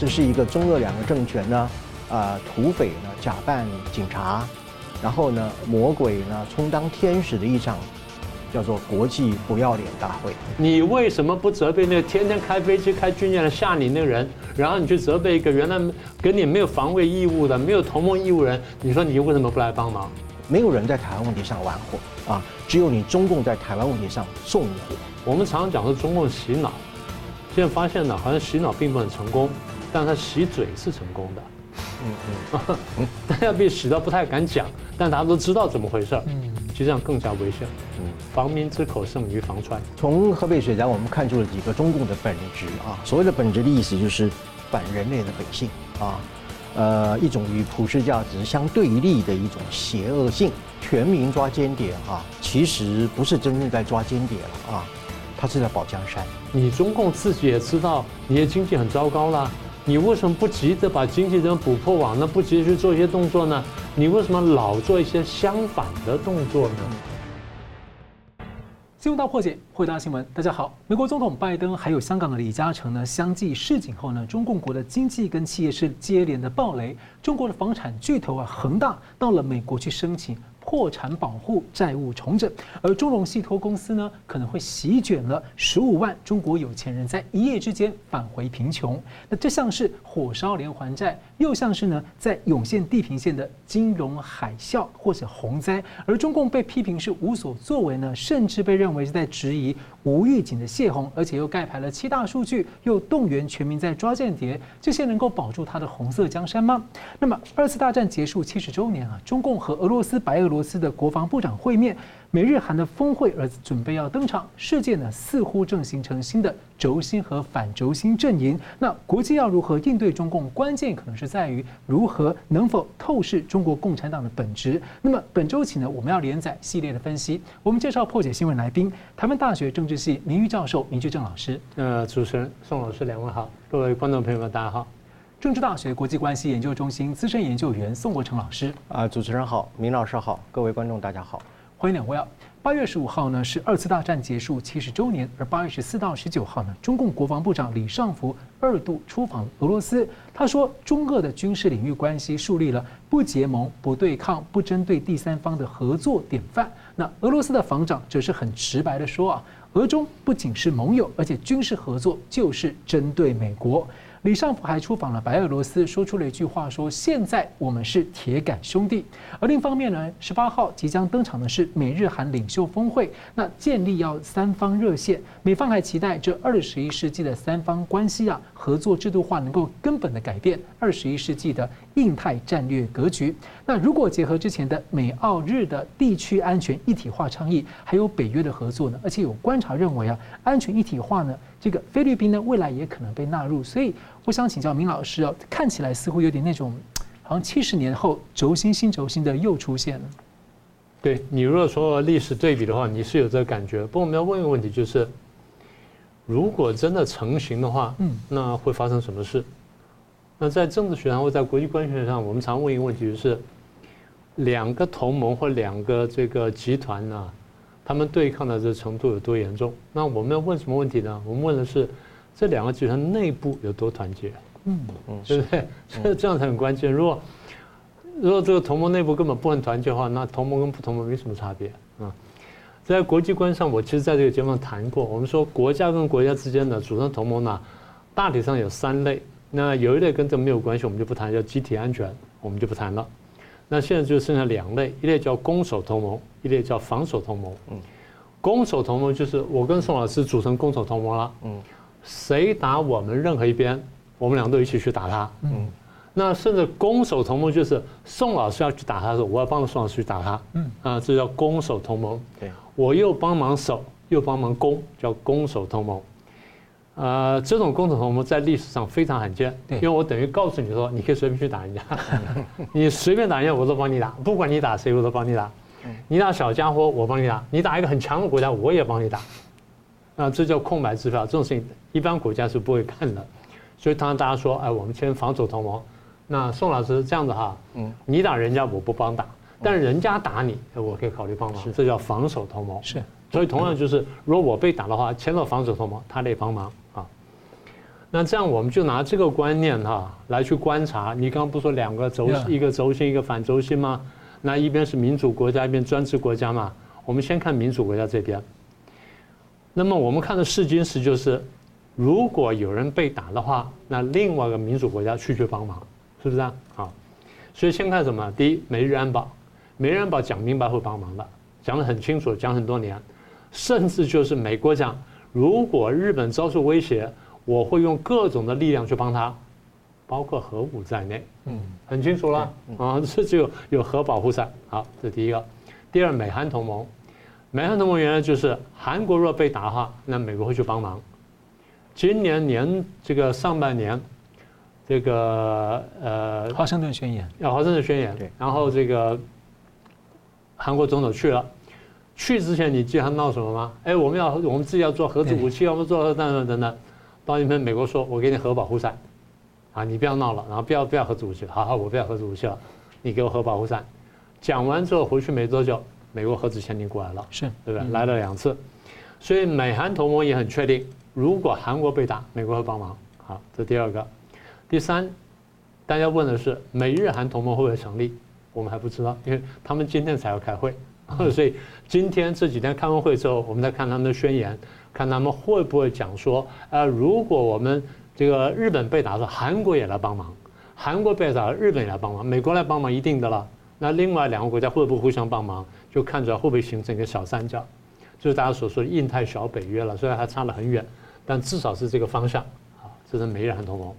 这是一个中俄两个政权呢，啊，土匪呢假扮警察，然后呢魔鬼呢充当天使的一场。叫做国际不要脸大会。你为什么不责备那个天天开飞机、开军舰来吓你那个人？然后你去责备一个原来跟你没有防卫义务的、没有同盟义务人？你说你为什么不来帮忙？没有人在台湾问题上玩火啊，只有你中共在台湾问题上纵火。我们常常讲说中共洗脑，现在发现呢，好像洗脑并不很成功，但他洗嘴是成功的。嗯嗯，大家被洗到不太敢讲，但大家都知道怎么回事儿。嗯。其实这样更加危险。嗯，防民之口胜于防川。从河北水灾，我们看出了几个中共的本质啊。所谓的本质的意思就是反人类的本性啊，呃，一种与普世价值相对立的一种邪恶性。全民抓间谍啊，其实不是真正在抓间谍了啊，他是在保江山。你中共自己也知道你的经济很糟糕了，你为什么不急着把经济人补破网呢？不急着去做一些动作呢？你为什么老做一些相反的动作呢？新闻大破解，回答新闻。大家好，美国总统拜登还有香港的李嘉诚呢，相继示警后呢，中共国的经济跟企业是接连的暴雷。中国的房产巨头啊，恒大到了美国去申请。破产保护、债务重整，而中融信托公司呢，可能会席卷了十五万中国有钱人，在一夜之间返回贫穷。那这像是火烧连环债，又像是呢，在涌现地平线的金融海啸或者洪灾。而中共被批评是无所作为呢，甚至被认为是在质疑无预警的泄洪，而且又盖牌了七大数据，又动员全民在抓间谍，这些能够保住他的红色江山吗？那么二次大战结束七十周年啊，中共和俄罗斯、白俄罗斯。的国防部长会面，美日韩的峰会而准备要登场，世界呢似乎正形成新的轴心和反轴心阵营。那国际要如何应对中共？关键可能是在于如何能否透视中国共产党的本质。那么本周起呢，我们要连载系列的分析。我们介绍破解新闻来宾，台湾大学政治系名誉教授明居正老师。呃，主持人宋老师两位好，各位观众朋友们大家好。政治大学国际关系研究中心资深研究员宋国成老师，啊，主持人好，明老师好，各位观众大家好，欢迎两位啊。八月十五号呢是二次大战结束七十周年，而八月十四到十九号呢，中共国防部长李尚福二度出访俄罗斯。他说，中俄的军事领域关系树立了不结盟、不对抗、不针对第三方的合作典范。那俄罗斯的防长则是很直白的说啊，俄中不仅是盟友，而且军事合作就是针对美国。李尚福还出访了白俄罗斯，说出了一句话：说现在我们是铁杆兄弟。而另一方面呢，十八号即将登场的是美日韩领袖峰会，那建立要三方热线，美方还期待这二十一世纪的三方关系啊，合作制度化能够根本的改变二十一世纪的印太战略格局。那如果结合之前的美澳日的地区安全一体化倡议，还有北约的合作呢，而且有观察认为啊，安全一体化呢。这个菲律宾呢，未来也可能被纳入，所以我想请教明老师啊，看起来似乎有点那种，好像七十年后轴心新轴心的又出现了。对，你如果说历史对比的话，你是有这个感觉。不过我们要问一个问题，就是如果真的成型的话，嗯，那会发生什么事？那在政治学上或在国际关系学上，我们常问一个问题，就是两个同盟或两个这个集团呢、啊？他们对抗的这程度有多严重？那我们要问什么问题呢？我们问的是这两个集团内部有多团结？嗯嗯，对不对？这 这样才很关键。如果如果这个同盟内部根本不能团结的话，那同盟跟不同盟没什么差别啊。在国际观上，我其实在这个节目上谈过。我们说国家跟国家之间的组成同盟呢，大体上有三类。那有一类跟这没有关系，我们就不谈，叫集体安全，我们就不谈了。那现在就剩下两类，一类叫攻守同盟，一类叫防守同盟。嗯，攻守同盟就是我跟宋老师组成攻守同盟了。嗯，谁打我们任何一边，我们俩都一起去打他。嗯，那甚至攻守同盟就是宋老师要去打他的时候，我要帮着宋老师去打他。嗯，啊，这叫攻守同盟。对，我又帮忙守，又帮忙攻，叫攻守同盟。呃，这种攻守同盟在历史上非常罕见，因为我等于告诉你说，你可以随便去打人家，你随便打人家我都帮你打，不管你打谁我都帮你打，你打小家伙我帮你打，你打一个很强的国家我也帮你打，啊，这叫空白支票，这种事情一般国家是不会干的，所以当大家说，哎，我们签防守同盟，那宋老师这样子哈，嗯，你打人家我不帮打，但是人家打你，我可以考虑帮忙，这叫防守同盟，是，所以同样就是如果我被打的话，签了防守同盟，他得帮忙啊。那这样我们就拿这个观念哈来去观察。你刚刚不说两个轴，一个轴心，一个反轴心吗？那一边是民主国家，一边专制国家嘛。我们先看民主国家这边。那么我们看的试金石就是，如果有人被打的话，那另外一个民主国家去去帮忙，是不是啊？好，所以先看什么？第一，美日安保，美日安保讲明白会帮忙的，讲得很清楚，讲很多年，甚至就是美国讲，如果日本遭受威胁，我会用各种的力量去帮他，包括核武在内。嗯，很清楚了啊，这就有核保护伞。好，这是第一个。第二，美韩同盟。美韩同盟原来就是韩国若被打的话，那美国会去帮忙。今年年这个上半年，这个呃，华盛顿宣言，要华盛顿宣言，对，然后这个韩国总统去了，去之前你记得他闹什么吗？哎，我们要我们自己要做核子武器，我们做核弹等等等。到那边美国说，我给你核保护伞，啊，你不要闹了，然后不要不要核子武器，好好，我不要核子武器了，你给我核保护伞。讲完之后回去没多久。美国核子潜艇过来了，是对不对？来了两次，所以美韩同盟也很确定，如果韩国被打，美国会帮忙。好，这第二个，第三，大家问的是美日韩同盟会不会成立？我们还不知道，因为他们今天才要开会，所以今天这几天开完会之后，我们再看他们的宣言，看他们会不会讲说，呃，如果我们这个日本被打的时候，韩国也来帮忙，韩国被打，日本也来帮忙，美国来帮忙一定的了。那另外两个国家会不会互相帮忙？就看出来会不会形成一个小三角，就是大家所说的印太小北约了。虽然还差得很远，但至少是这个方向。好，这是美日韩同盟。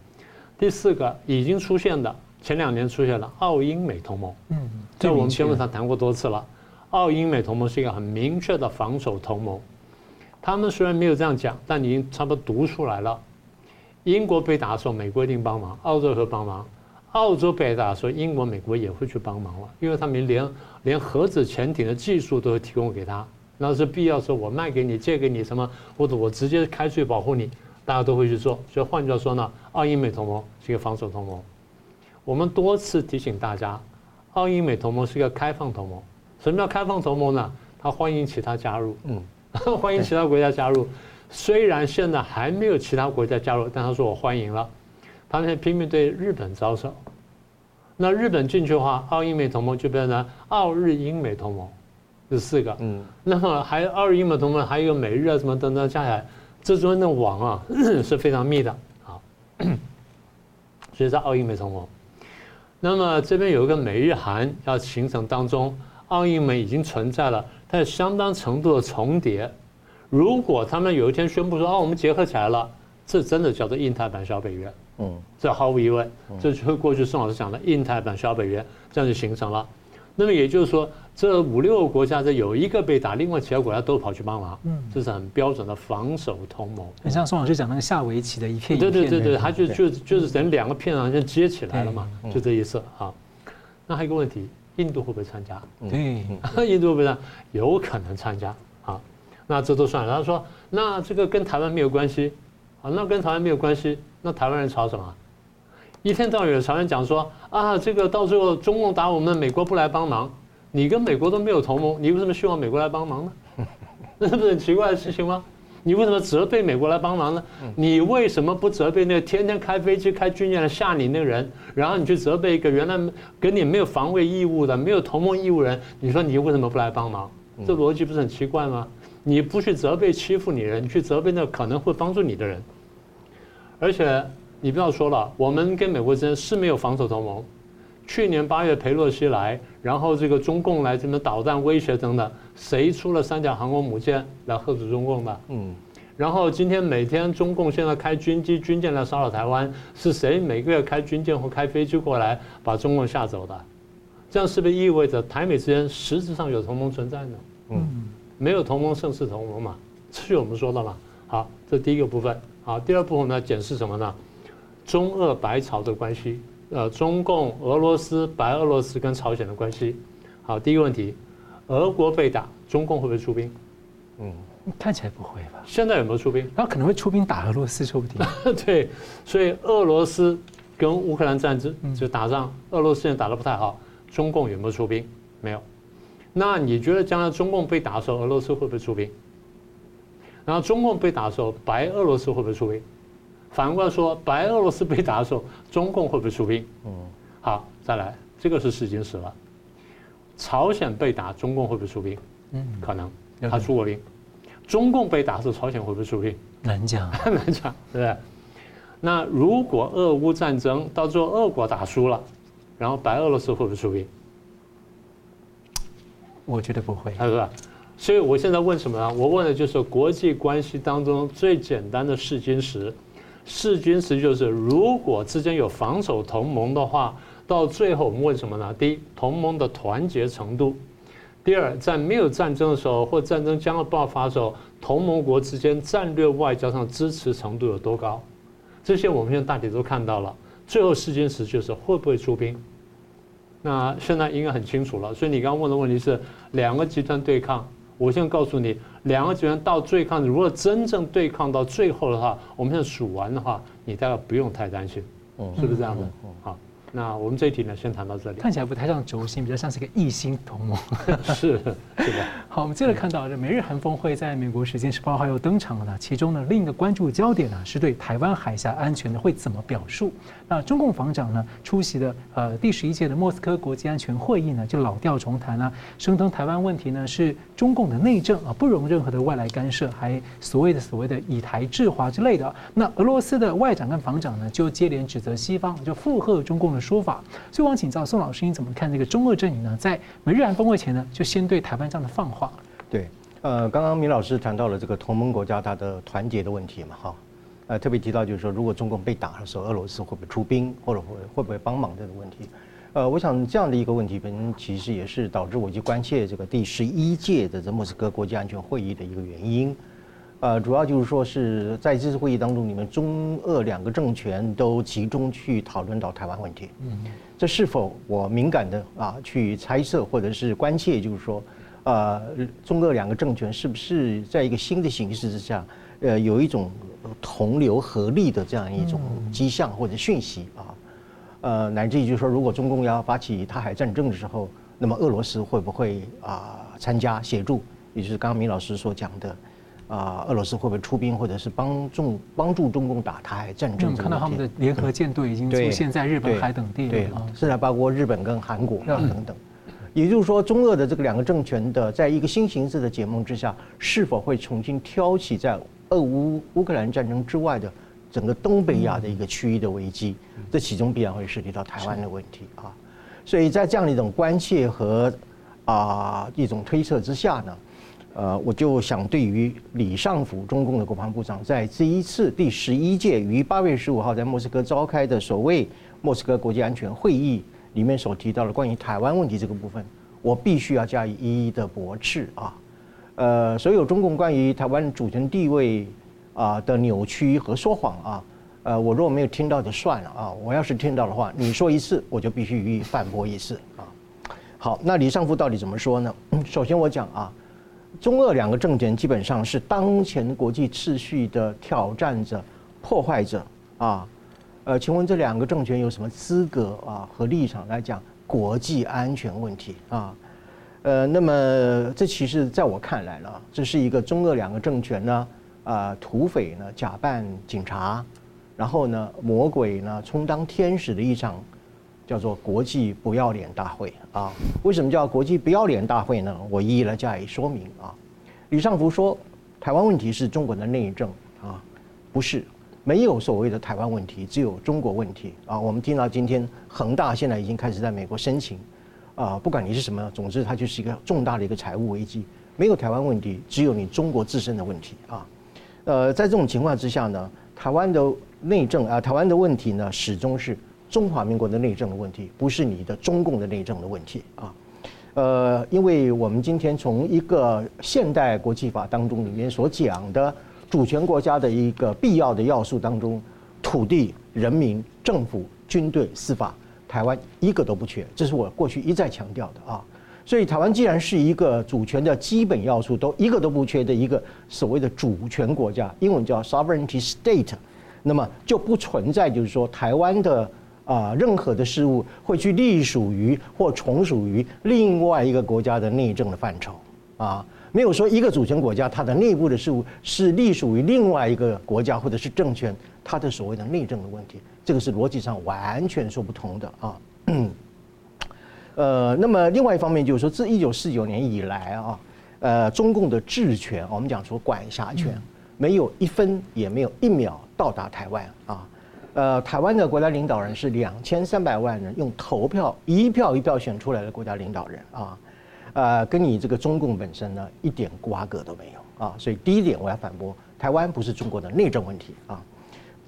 第四个已经出现的，前两年出现了澳英美同盟。嗯，这我们节目上谈过多次了。澳英美同盟是一个很明确的防守同盟。他们虽然没有这样讲，但已经差不多读出来了。英国被打的时候，美国一定帮忙；澳洲会帮忙。澳洲被打的时候，英国、美国也会去帮忙了，因为他们连连核子潜艇的技术都会提供给他，那是必要时候我卖给你、借给你什么，或者我直接开去保护你，大家都会去做。所以换句话说呢，澳英美同盟是一个防守同盟。我们多次提醒大家，澳英美同盟是一个开放同盟。什么叫开放同盟呢？他欢迎其他加入，嗯，欢迎其他国家加入。虽然现在还没有其他国家加入，但他说我欢迎了。他们拼命对日本招手，那日本进去的话，澳英美同盟就变成澳日英美同盟，这四个。嗯，那么还有澳日英美同盟，还有美日啊什么等等加起来，这中间的网啊 是非常密的。好，所以在澳英美同盟。那么这边有一个美日韩要形成当中，澳英美已经存在了，它有相当程度的重叠。如果他们有一天宣布说哦，我们结合起来了，这真的叫做印太版小北约。嗯，这毫无疑问，这就是过去宋老师讲的印太版小北约，这样就形成了。那么也就是说，这五六个国家这有一个被打，另外其他国家都跑去帮忙。嗯，这是很标准的防守同盟。很像宋老师讲那个下围棋的一片一片。对对对对，他就就就是等两个片好像接起来了嘛，就这意思啊。那还有一个问题，印度会不会参加？对，印度会不会参加？有可能参加啊。那这都算了。他说，那这个跟台湾没有关系啊？那跟台湾没有关系？那台湾人吵什么？一天到晚有台湾人讲说啊，这个到最后中共打我们，美国不来帮忙。你跟美国都没有同盟，你为什么希望美国来帮忙呢？那是不是很奇怪的事情吗？你为什么责备美国来帮忙呢？你为什么不责备那个天天开飞机、开军舰来吓你那个人？然后你去责备一个原来跟你没有防卫义务的、没有同盟义务人？你说你为什么不来帮忙？这逻辑不是很奇怪吗？你不去责备欺负你人，你去责备那可能会帮助你的人。而且你不要说了，我们跟美国之间是没有防守同盟。去年八月佩洛西来，然后这个中共来什么导弹威胁等等，谁出了三架航空母舰来吓阻中共的？嗯。然后今天每天中共现在开军机、军舰来骚扰台湾，是谁每个月开军舰或开飞机过来把中共吓走的？这样是不是意味着台美之间实质上有同盟存在呢？嗯。没有同盟胜似同盟嘛？这是我们说的嘛？好，这第一个部分。好，第二部分呢，解释什么呢？中俄白朝的关系，呃，中共、俄罗斯、白俄罗斯跟朝鲜的关系。好，第一个问题，俄国被打，中共会不会出兵？嗯，看起来不会吧？现在有没有出兵？他可能会出兵打俄罗斯，说不定。对，所以俄罗斯跟乌克兰战争就打仗，俄罗斯现在打得不太好，中共有没有出兵？没有。那你觉得将来中共被打的时候，俄罗斯会不会出兵？然后中共被打的时候，白俄罗斯会不会出兵？反过来说，白俄罗斯被打的时候，中共会不会出兵？嗯，好，再来，这个是试金石了。朝鲜被打，中共会不会出兵？嗯，可能，他出过兵。中共被打的时候，朝鲜会不会出兵？难讲，难讲，对不对？那如果俄乌战争到最后俄国打输了，然后白俄罗斯会不会出兵？我觉得不会，是吧？所以我现在问什么呢？我问的就是国际关系当中最简单的试金石。试金石就是如果之间有防守同盟的话，到最后我们问什么呢？第一，同盟的团结程度；第二，在没有战争的时候或战争将要爆发的时候，同盟国之间战略外交上支持程度有多高？这些我们现在大体都看到了，最后试金石就是会不会出兵。那现在应该很清楚了。所以你刚刚问的问题是两个集团对抗，我现在告诉你，两个集团到对抗，如果真正对抗到最后的话，我们现在数完的话，你大概不用太担心，是不是这样的？好。那我们这一题呢，先谈到这里。看起来不太像轴心，比较像是一个异星同盟。是是的。好，我们接着看到这美日韩峰会在美国时间十八号又登场了呢。其中呢，另一个关注焦点呢，是对台湾海峡安全呢会怎么表述？那中共防长呢出席的呃第十一届的莫斯科国际安全会议呢，就老调重谈了，声称台湾问题呢是中共的内政啊，不容任何的外来干涉，还所谓的所谓的以台制华之类的。那俄罗斯的外长跟防长呢，就接连指责西方，就附和中共的。说法，所以我想请教宋老师，你怎么看这个中俄阵营呢？在美日韩峰会前呢，就先对台湾这样的放话。对，呃，刚刚米老师谈到了这个同盟国家它的团结的问题嘛，哈，呃，特别提到就是说，如果中共被打的时候，俄罗斯会不会出兵，或者会会不会帮忙这个问题？呃，我想这样的一个问题，本身其实也是导致我去关切这个第十一届的这莫斯科国际安全会议的一个原因。呃，主要就是说是在这次会议当中，你们中俄两个政权都集中去讨论到台湾问题。嗯，这是否我敏感的啊去猜测或者是关切，就是说，呃，中俄两个政权是不是在一个新的形势之下，呃，有一种同流合力的这样一种迹象或者讯息啊？呃，乃至于就是说，如果中共要发起台海战争的时候，那么俄罗斯会不会啊参加协助？也就是刚刚明老师所讲的。啊，俄罗斯会不会出兵，或者是帮助帮助中共打台海战争？我们看到他们的联合舰队已经出现在日本海等地了，对，现在包括日本跟韩国啊等等。也就是说，中俄的这个两个政权的，在一个新形势的结盟之下，是否会重新挑起在俄乌乌克兰战争之外的整个东北亚的一个区域的危机？这其中必然会涉及到台湾的问题啊。所以在这样的一种关切和啊一种推测之下呢，呃，我就想对于李尚福中共的国防部长，在这一次第十一届于八月十五号在莫斯科召开的所谓莫斯科国际安全会议里面所提到的关于台湾问题这个部分，我必须要加以一一的驳斥啊。呃，所有中共关于台湾主权地位啊的扭曲和说谎啊，呃，我如果没有听到就算了啊，我要是听到的话，你说一次我就必须予以反驳一次啊。好，那李尚福到底怎么说呢？首先我讲啊。中俄两个政权基本上是当前国际秩序的挑战者、破坏者啊。呃，请问这两个政权有什么资格啊和立场来讲国际安全问题啊？呃，那么这其实在我看来呢，这是一个中俄两个政权呢啊，土匪呢假扮警察，然后呢魔鬼呢充当天使的一场。叫做国际不要脸大会啊？为什么叫国际不要脸大会呢？我一一来加以说明啊。李尚福说，台湾问题是中国的内政啊，不是，没有所谓的台湾问题，只有中国问题啊。我们听到今天恒大现在已经开始在美国申请啊，不管你是什么，总之它就是一个重大的一个财务危机。没有台湾问题，只有你中国自身的问题啊。呃，在这种情况之下呢，台湾的内政啊，台湾的问题呢，始终是。中华民国的内政的问题，不是你的中共的内政的问题啊，呃，因为我们今天从一个现代国际法当中里面所讲的主权国家的一个必要的要素当中，土地、人民、政府、军队、司法，台湾一个都不缺，这是我过去一再强调的啊。所以台湾既然是一个主权的基本要素都一个都不缺的一个所谓的主权国家，英文叫 sovereignty state，那么就不存在就是说台湾的。啊，任何的事物会去隶属于或从属于另外一个国家的内政的范畴啊。没有说一个主权国家它的内部的事务是隶属于另外一个国家或者是政权，它的所谓的内政的问题，这个是逻辑上完全说不通的啊。呃，那么另外一方面就是说，自一九四九年以来啊，呃，中共的治权，我们讲说管辖权，没有一分也没有一秒到达台湾啊。呃，台湾的国家领导人是两千三百万人用投票一票一票选出来的国家领导人啊，呃，跟你这个中共本身呢一点瓜葛都没有啊。所以第一点我要反驳，台湾不是中国的内政问题啊。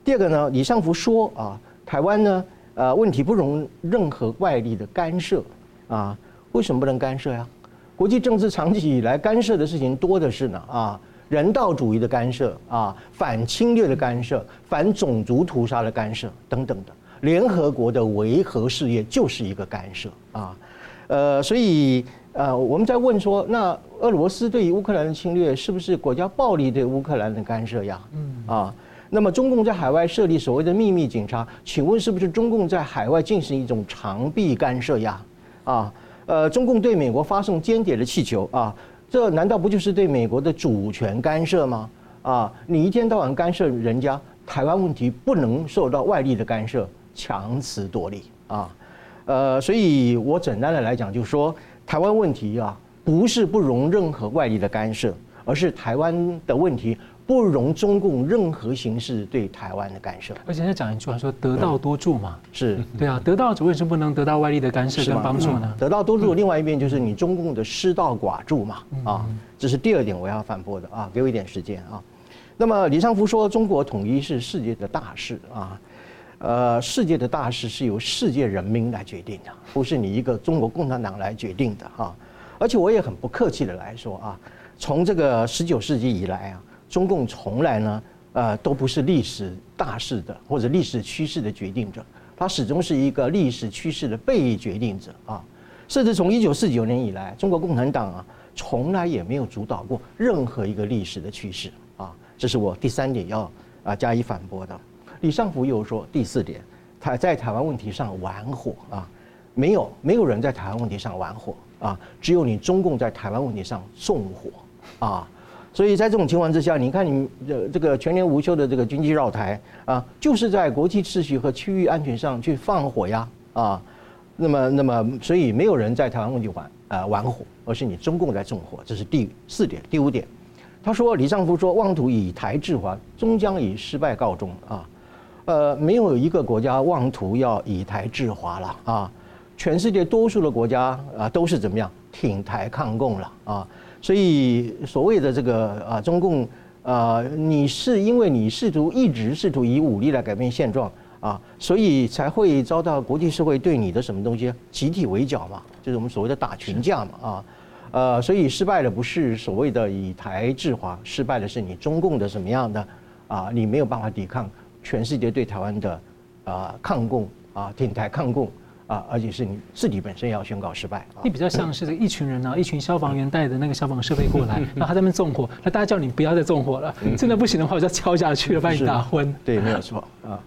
第二个呢，李尚福说啊，台湾呢。呃，问题不容任何外力的干涉啊？为什么不能干涉呀？国际政治长期以来干涉的事情多的是呢啊，人道主义的干涉啊，反侵略的干涉，反种族屠杀的干涉等等的，联合国的维和事业就是一个干涉啊。呃，所以呃，我们在问说，那俄罗斯对于乌克兰的侵略是不是国家暴力对乌克兰的干涉呀？嗯啊。那么中共在海外设立所谓的秘密警察，请问是不是中共在海外进行一种长臂干涉呀？啊，呃，中共对美国发送间谍的气球啊，这难道不就是对美国的主权干涉吗？啊，你一天到晚干涉人家台湾问题，不能受到外力的干涉，强词夺理啊，呃，所以我简单的来讲，就是说台湾问题啊，不是不容任何外力的干涉，而是台湾的问题。不容中共任何形式对台湾的干涉，而且他讲一句话说“得道多助”嘛，是对啊，得道者为什么不能得到外力的干涉跟帮助呢？得道多助，另外一边就是你中共的失道寡助嘛，啊，这是第二点我要反驳的啊，给我一点时间啊。那么李尚福说中国统一是世界的大事啊，呃，世界的大事是由世界人民来决定的，不是你一个中国共产党来决定的哈。而且我也很不客气的来说啊，从这个十九世纪以来啊。中共从来呢，呃，都不是历史大势的或者历史趋势的决定者，它始终是一个历史趋势的被决定者啊。甚至从一九四九年以来，中国共产党啊，从来也没有主导过任何一个历史的趋势啊。这是我第三点要啊加以反驳的。李尚福又说第四点，他在台湾问题上玩火啊，没有没有人在台湾问题上玩火啊，只有你中共在台湾问题上纵火啊。所以在这种情况之下，你看你这这个全年无休的这个军机绕台啊，就是在国际秩序和区域安全上去放火呀啊。那么那么，所以没有人在台湾问题玩啊玩火，而是你中共在纵火。这是第四点。第五点，他说李尚福说妄图以台制华，终将以失败告终啊。呃，没有一个国家妄图要以台制华了啊。全世界多数的国家啊都是怎么样挺台抗共了啊。所以所谓的这个啊，中共啊，你是因为你试图一直试图以武力来改变现状啊，所以才会遭到国际社会对你的什么东西集体围剿嘛，就是我们所谓的打群架嘛啊，呃，所以失败的不是所谓的以台制华，失败的是你中共的什么样的啊，你没有办法抵抗全世界对台湾的啊抗共啊挺台抗共。啊，而且是你自己本身要宣告失败。你比较像是这一群人呢，一群消防员带着那个消防设备过来，然后他在那边纵火，那大家叫你不要再纵火了，真的不行的话，我就要敲下去了，把你打昏。对，没有错啊。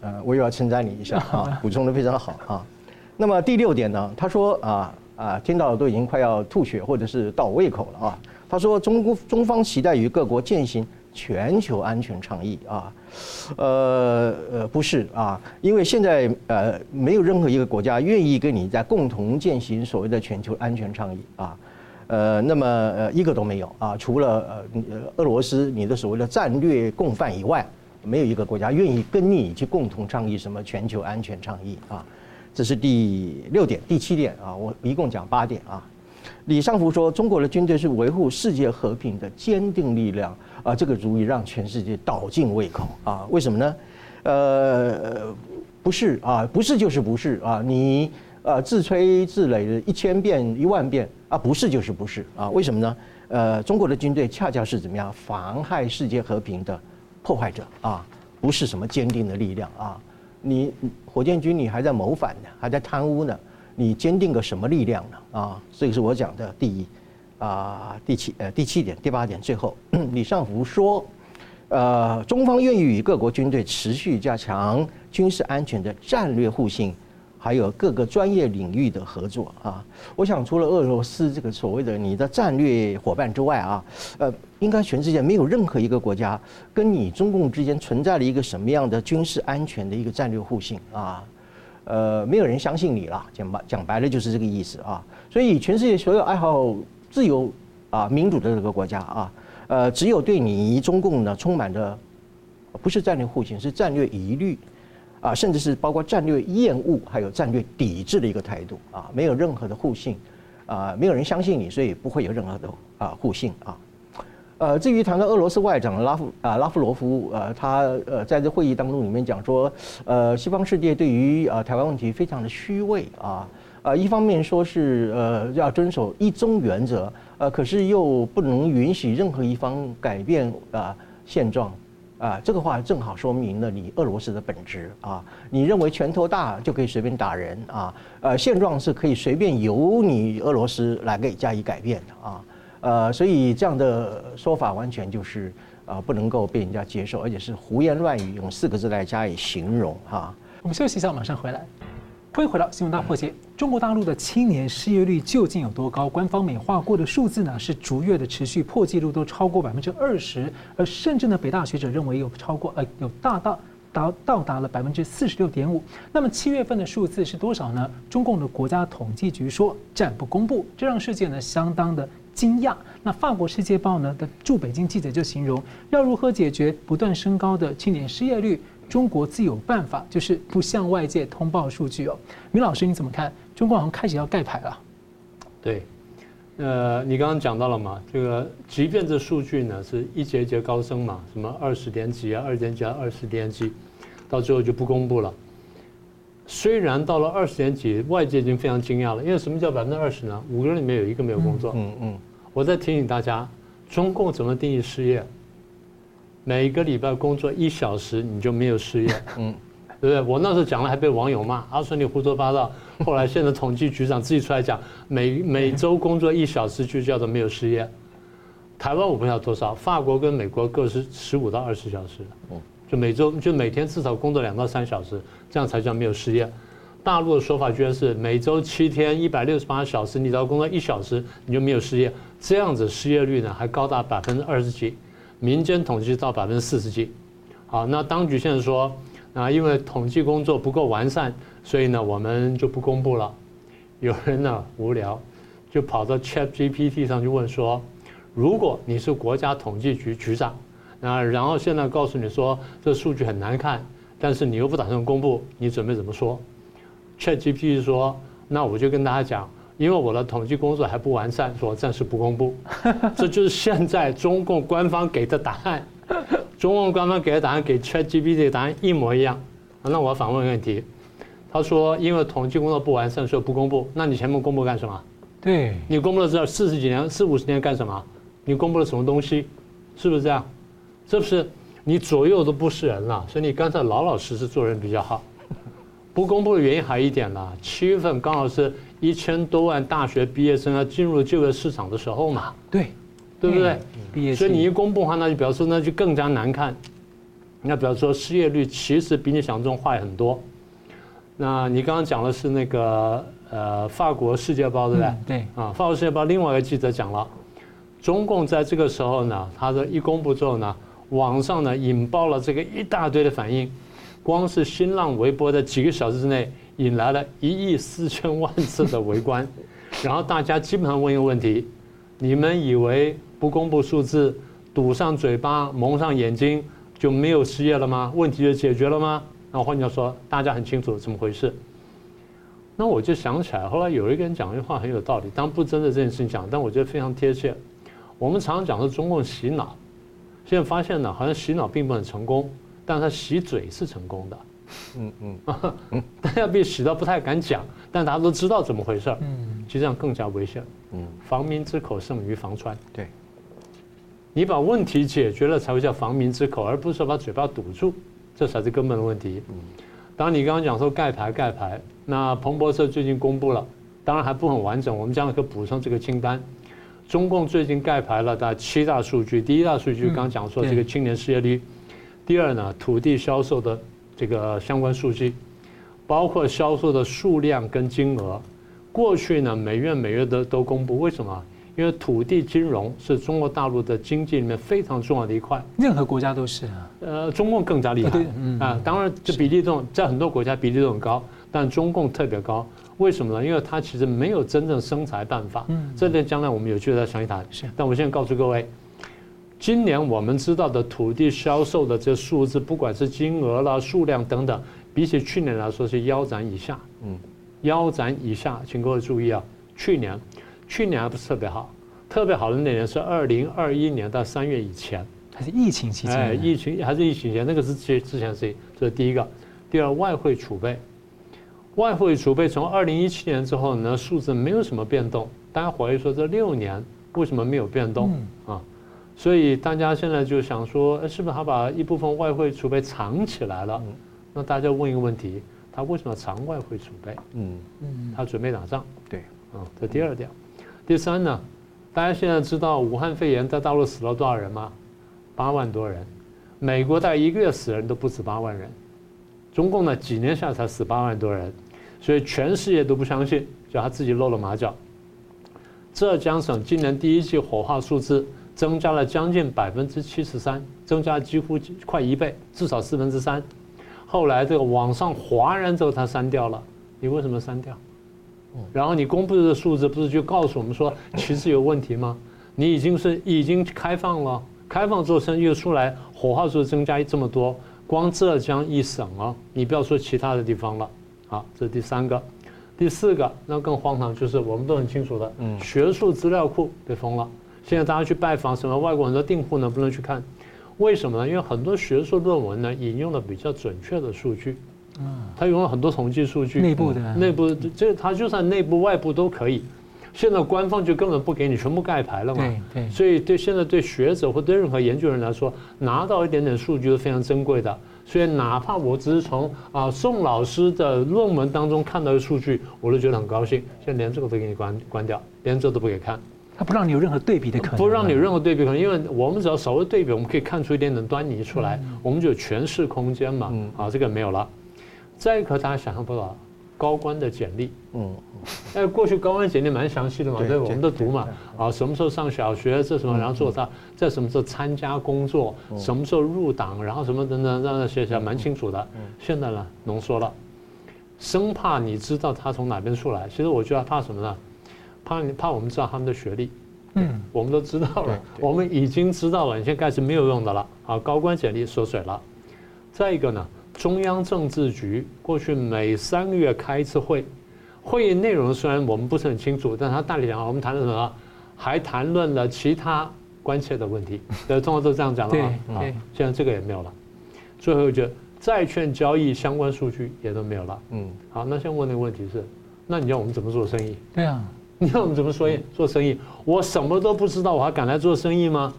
呃，我又要称赞你一下啊，补充的非常好啊。那么第六点呢，他说啊啊，听到都已经快要吐血或者是倒胃口了啊。他说中国中方期待与各国践行全球安全倡议啊，呃呃不是啊，因为现在呃没有任何一个国家愿意跟你在共同践行所谓的全球安全倡议啊，呃那么呃一个都没有啊，除了呃俄罗斯你的所谓的战略共犯以外，没有一个国家愿意跟你去共同倡议什么全球安全倡议啊，这是第六点，第七点啊，我一共讲八点啊。李尚福说，中国的军队是维护世界和平的坚定力量。啊，这个足以让全世界倒尽胃口啊！为什么呢？呃，不是啊，不是就是不是啊！你呃自吹自擂的一千遍一万遍啊，不是就是不是啊！为什么呢？呃，中国的军队恰恰是怎么样妨害世界和平的破坏者啊，不是什么坚定的力量啊！你火箭军你还在谋反呢，还在贪污呢，你坚定个什么力量呢？啊，这个是我讲的第一。啊，第七呃第七点第八点最后，李尚福说，呃，中方愿意与各国军队持续加强军事安全的战略互信还有各个专业领域的合作啊。我想除了俄罗斯这个所谓的你的战略伙伴之外啊，呃，应该全世界没有任何一个国家跟你中共之间存在了一个什么样的军事安全的一个战略互信啊。呃，没有人相信你了，讲白讲白了就是这个意思啊。所以全世界所有爱好自由啊、民主的这个国家啊，呃，只有对你中共呢充满着不是战略互信，是战略疑虑啊，甚至是包括战略厌恶，还有战略抵制的一个态度啊，没有任何的互信啊，没有人相信你，所以不会有任何的啊互信啊。呃，至于谈到俄罗斯外长拉夫啊拉夫罗夫，呃，他呃在这会议当中里面讲说，呃，西方世界对于呃台湾问题非常的虚伪啊，呃，一方面说是呃要遵守一中原则，呃，可是又不能允许任何一方改变啊现状，啊，这个话正好说明了你俄罗斯的本质啊，你认为拳头大就可以随便打人啊，呃，现状是可以随便由你俄罗斯来给加以改变的啊。呃，所以这样的说法完全就是呃不能够被人家接受，而且是胡言乱语，用四个字来加以形容哈。我们休息一下，马上回来。欢迎回到新闻大破解。中国大陆的青年失业率究竟有多高？官方美化过的数字呢，是逐月的持续破纪录，都超过百分之二十，而甚至呢，北大学者认为有超过呃有大大达到达了百分之四十六点五。那么七月份的数字是多少呢？中共的国家统计局说暂不公布，这让世界呢相当的。惊讶。那法国《世界报》呢的驻北京记者就形容，要如何解决不断升高的青年失业率，中国自有办法，就是不向外界通报数据哦。明老师你怎么看？中国好像开始要盖牌了。对，呃，你刚刚讲到了嘛，这个即便这数据呢是一节节高升嘛，什么二十点几啊，二点几啊，二十点几，到最后就不公布了。虽然到了二十年几，外界已经非常惊讶了，因为什么叫百分之二十呢？五个人里面有一个没有工作。嗯嗯。我再提醒大家，中共怎么定义失业？每个礼拜工作一小时你就没有失业。嗯，对不对？我那时候讲了还被网友骂，他说你胡说八道。后来现在统计局长自己出来讲，每每周工作一小时就叫做没有失业。台湾我不知道多少，法国跟美国各是十五到二十小时。就每周就每天至少工作两到三小时，这样才叫没有失业。大陆的说法居然是每周七天一百六十八小时，你只要工作一小时你就没有失业，这样子失业率呢还高达百分之二十几，民间统计到百分之四十几。好，那当局现在说啊，因为统计工作不够完善，所以呢我们就不公布了。有人呢无聊，就跑到 ChatGPT 上去问说，如果你是国家统计局局长。啊，然后现在告诉你说这数据很难看，但是你又不打算公布，你准备怎么说？ChatGPT 说，那我就跟大家讲，因为我的统计工作还不完善，说暂时不公布。这就是现在中共官方给的答案。中共官方给的答案给 ChatGPT 的答案一模一样。那我要反问问题，他说因为统计工作不完善，所以不公布。那你前面公布干什么？对，你公布了这四十几年、四五十年干什么？你公布了什么东西？是不是这样？是不是你左右都不是人了？所以你干脆老老实实做人比较好。不公布的原因还有一点呢，七月份刚好是一千多万大学毕业生要进入就业市场的时候嘛。对，对不对？毕业。所以你一公布的话，那就表示那就更加难看。那表示说失业率其实比你想象中坏很多。那你刚刚讲的是那个呃法国《世界报》对不对？对。啊，法国《世界报》另外一个记者讲了，中共在这个时候呢，他的一公布之后呢。网上呢引爆了这个一大堆的反应，光是新浪微博的几个小时之内引来了一亿四千万次的围观，然后大家基本上问一个问题：你们以为不公布数字、堵上嘴巴、蒙上眼睛就没有失业了吗？问题就解决了吗？那换句话说，大家很清楚怎么回事。那我就想起来，后来有一个人讲一句话很有道理，当不针对这件事情讲，但我觉得非常贴切。我们常常讲说中共洗脑。现在发现呢，好像洗脑并不很成功，但是他洗嘴是成功的。嗯嗯 嗯，大家被洗到不太敢讲，但大家都知道怎么回事儿。嗯，其实这样更加危险。嗯，防民之口胜于防川。对，你把问题解决了才会叫防民之口，而不是说把嘴巴堵住，这才是根本的问题。嗯，当你刚刚讲说盖牌盖牌，那彭博社最近公布了，当然还不很完整，我们将来可以补上这个清单。中共最近盖牌了，大概七大数据。第一大数据刚讲说这个青年失业率，第二呢土地销售的这个相关数据，包括销售的数量跟金额。过去呢，每月每月都都公布，为什么？因为土地金融是中国大陆的经济里面非常重要的一块。任何国家都是啊。呃，中共更加厉害。啊，当然这比例这种在很多国家比例都很高，但中共特别高。为什么呢？因为它其实没有真正生财办法。嗯。这点将来我们有机会再详细谈。是。但我现在告诉各位，今年我们知道的土地销售的这数字，不管是金额啦、数量等等，比起去年来说是腰斩以下。嗯。腰斩以下，请各位注意啊，去年。去年还不是特别好，特别好的那年是二零二一年到三月以前，还是疫情期间？哎，疫情还是疫情期间，那个是之之前是这是第一个，第二外汇储备，外汇储备从二零一七年之后呢，数字没有什么变动，大家怀疑说这六年为什么没有变动啊？所以大家现在就想说，是不是他把一部分外汇储备藏起来了？那大家问一个问题，他为什么要藏外汇储备？嗯嗯，他准备打仗？对，嗯，这第二点。第三呢，大家现在知道武汉肺炎在大陆死了多少人吗？八万多人，美国大概一个月死人都不止八万人，中共呢几年下来才死八万多人，所以全世界都不相信，就他自己露了马脚。浙江省今年第一季火化数字增加了将近百分之七十三，增加几乎快一倍，至少四分之三。后来这个网上哗然之后，他删掉了，你为什么删掉？然后你公布的数字不是就告诉我们说其实有问题吗？你已经是已经开放了，开放之后又出来火化数增加这么多，光浙江一省啊，你不要说其他的地方了。好，这是第三个，第四个那更荒唐就是我们都很清楚的，学术资料库被封了。现在大家去拜访什么外国人的订户呢，不能去看，为什么呢？因为很多学术论文呢引用了比较准确的数据。嗯，他用了很多统计数据，内部的内部这他就算内部外部都可以。现在官方就根本不给你，全部盖牌了嘛。对对。所以对现在对学者或对任何研究人来说，拿到一点点数据是非常珍贵的。所以哪怕我只是从啊宋老师的论文当中看到的数据，我都觉得很高兴。现在连这个都给你关关掉，连这都不给看。他不让你有任何对比的可能。不让你有任何对比可能，因为我们只要稍微对比，我们可以看出一点点端倪出来，我们就有诠释空间嘛。啊，这个没有了。再一个，大家想象不到，高官的简历。嗯，哎，过去高官简历蛮详细的嘛，对，我们都读嘛。啊，什么时候上小学，这什么，然后做他，在什么时候参加工作，什么时候入党，然后什么等等，让他写起来蛮清楚的。现在呢，浓缩了，生怕你知道他从哪边出来。其实我觉得怕什么呢？怕你怕我们知道他们的学历。嗯，我们都知道了，我们已经知道了，你现在开始没有用的了。啊，高官简历缩水了。再一个呢？中央政治局过去每三个月开一次会，会议内容虽然我们不是很清楚，但他大体讲，我们谈了什么？还谈论了其他关切的问题。对，通常都这样讲的嘛。对，现在这个也没有了。最后一句，债券交易相关数据也都没有了。嗯，好，那现在问的问题是，那你要我们怎么做生意？对啊，你要我们怎么说做生意？我什么都不知道，我还敢来做生意吗？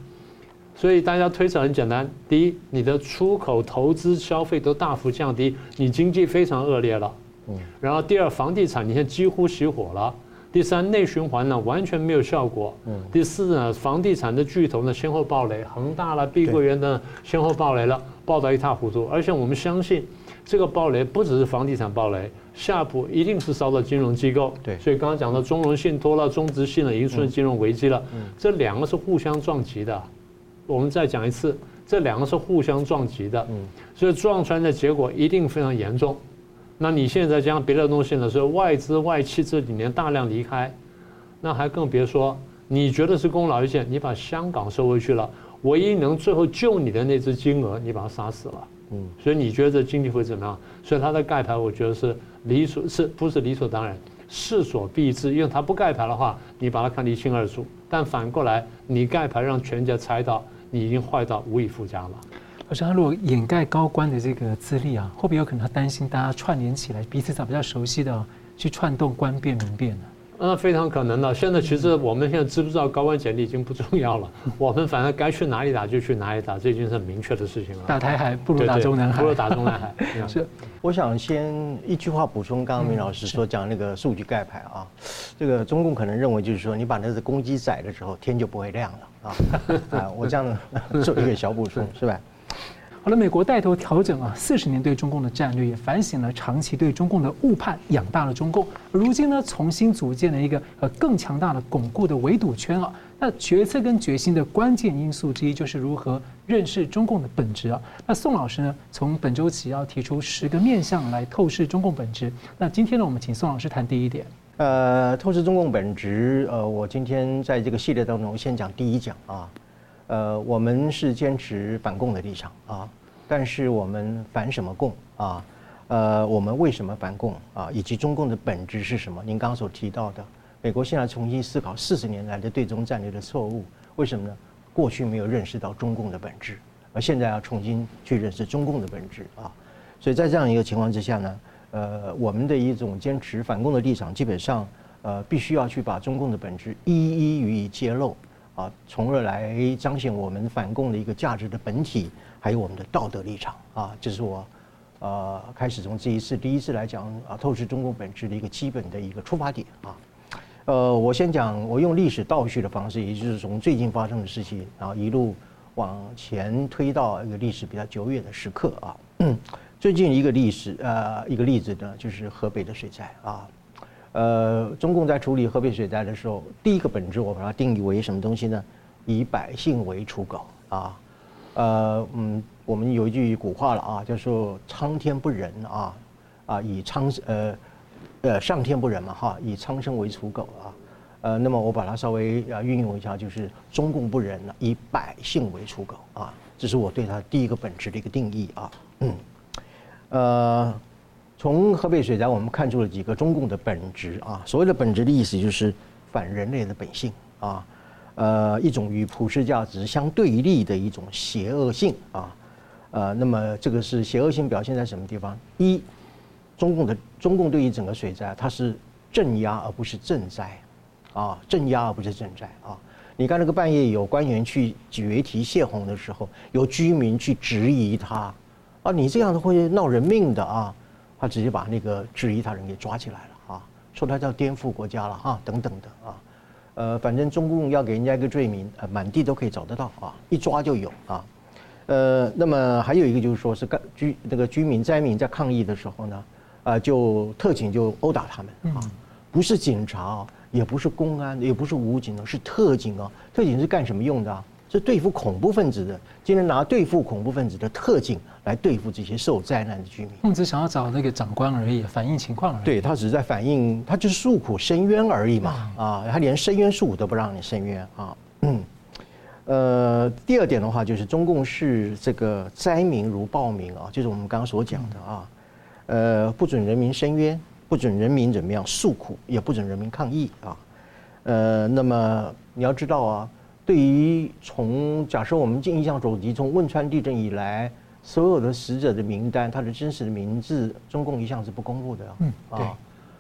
所以大家推测很简单：第一，你的出口、投资、消费都大幅降低，你经济非常恶劣了。嗯。然后第二，房地产你现在几乎熄火了。第三，内循环呢完全没有效果。嗯。第四呢，房地产的巨头呢先后暴雷，恒大了、碧桂园的先后暴雷了，暴得一塌糊涂。而且我们相信，这个暴雷不只是房地产暴雷，下一步一定是烧到金融机构。对。所以刚刚讲到中融信托了、中植信了，已经出现金融危机了。嗯。这两个是互相撞击的。我们再讲一次，这两个是互相撞击的，所以撞出来的结果一定非常严重。那你现在讲别的东西呢？所以外资外企这几年大量离开，那还更别说你觉得是功劳一件，你把香港收回去了，唯一能最后救你的那只金额，你把它杀死了。嗯，所以你觉得这经济会怎么样？所以它的盖牌，我觉得是理所是不是理所当然，势所必至。因为它不盖牌的话，你把它看得一清二楚；但反过来，你盖牌让全家猜到。你已经坏到无以复加了。老师，他如果掩盖高官的这个资历啊，会不会有可能他担心大家串联起来，彼此找比较熟悉的去串动官变民变呢？那非常可能的。现在其实我们现在知不知道高官简历已经不重要了，我们反正该去哪里打就去哪里打，这已经是很明确的事情了。打台海不如打中南海，不如打中南海。是，我想先一句话补充刚刚明老师说讲那个数据盖牌啊，这个中共可能认为就是说你把那只公鸡宰的时候，天就不会亮了啊。啊，我这样做一个小补充是吧？好了，美国带头调整啊，四十年对中共的战略，也反省了长期对中共的误判，养大了中共。如今呢，重新组建了一个呃更强大的、巩固的围堵圈啊。那决策跟决心的关键因素之一，就是如何认识中共的本质啊。那宋老师呢，从本周起要提出十个面向来透视中共本质。那今天呢，我们请宋老师谈第一点。呃，透视中共本质，呃，我今天在这个系列当中先讲第一讲啊。呃，我们是坚持反共的立场啊。但是我们反什么共啊？呃，我们为什么反共啊？以及中共的本质是什么？您刚刚所提到的，美国现在重新思考四十年来的对中战略的错误，为什么呢？过去没有认识到中共的本质，而现在要重新去认识中共的本质啊。所以在这样一个情况之下呢，呃，我们的一种坚持反共的立场，基本上呃，必须要去把中共的本质一一予以揭露啊，从而来彰显我们反共的一个价值的本体。还有我们的道德立场啊，这是我，呃，开始从这一次第一次来讲啊，透视中共本质的一个基本的一个出发点啊。呃，我先讲，我用历史倒叙的方式，也就是从最近发生的事情，然后一路往前推到一个历史比较久远的时刻啊。最近一个历史呃一个例子呢，就是河北的水灾啊。呃，中共在处理河北水灾的时候，第一个本质我把它定义为什么东西呢？以百姓为刍狗啊。呃嗯，我们有一句古话了啊，就是说苍天不仁啊，啊以苍呃呃上天不仁嘛哈，以苍生为刍狗啊，呃那么我把它稍微啊运用一下，就是中共不仁了，以百姓为刍狗啊，这是我对它第一个本质的一个定义啊。嗯，呃，从河北水灾我们看出了几个中共的本质啊，所谓的本质的意思就是反人类的本性啊。呃，一种与普世价值相对立的一种邪恶性啊，呃，那么这个是邪恶性表现在什么地方？一，中共的中共对于整个水灾，它是镇压而不是赈灾，啊，镇压而不是赈灾啊。你看那个半夜有官员去决堤泄洪的时候，有居民去质疑他，啊，你这样子会闹人命的啊，他直接把那个质疑他人给抓起来了啊，说他叫颠覆国家了哈，等等的啊。呃，反正中共要给人家一个罪名，呃，满地都可以找得到啊，一抓就有啊。呃，那么还有一个就是说是干居那个居民灾民在抗议的时候呢，啊，就特警就殴打他们啊，不是警察，也不是公安，也不是武警，是特警啊。特警是干什么用的啊？是对付恐怖分子的，今天拿对付恐怖分子的特警来对付这些受灾难的居民。他们只想要找那个长官而已，反映情况而已。对，他只是在反映，他就是诉苦申冤而已嘛。啊，他连申冤诉苦都不让你申冤啊。嗯。呃，第二点的话，就是中共是这个灾民如暴民啊，就是我们刚刚所讲的啊。呃，不准人民申冤，不准人民怎么样诉苦，也不准人民抗议啊。呃，那么你要知道啊。对于从假设我们印象所及，从汶川地震以来，所有的死者的名单，他的真实的名字，中共一向是不公布的。嗯，对，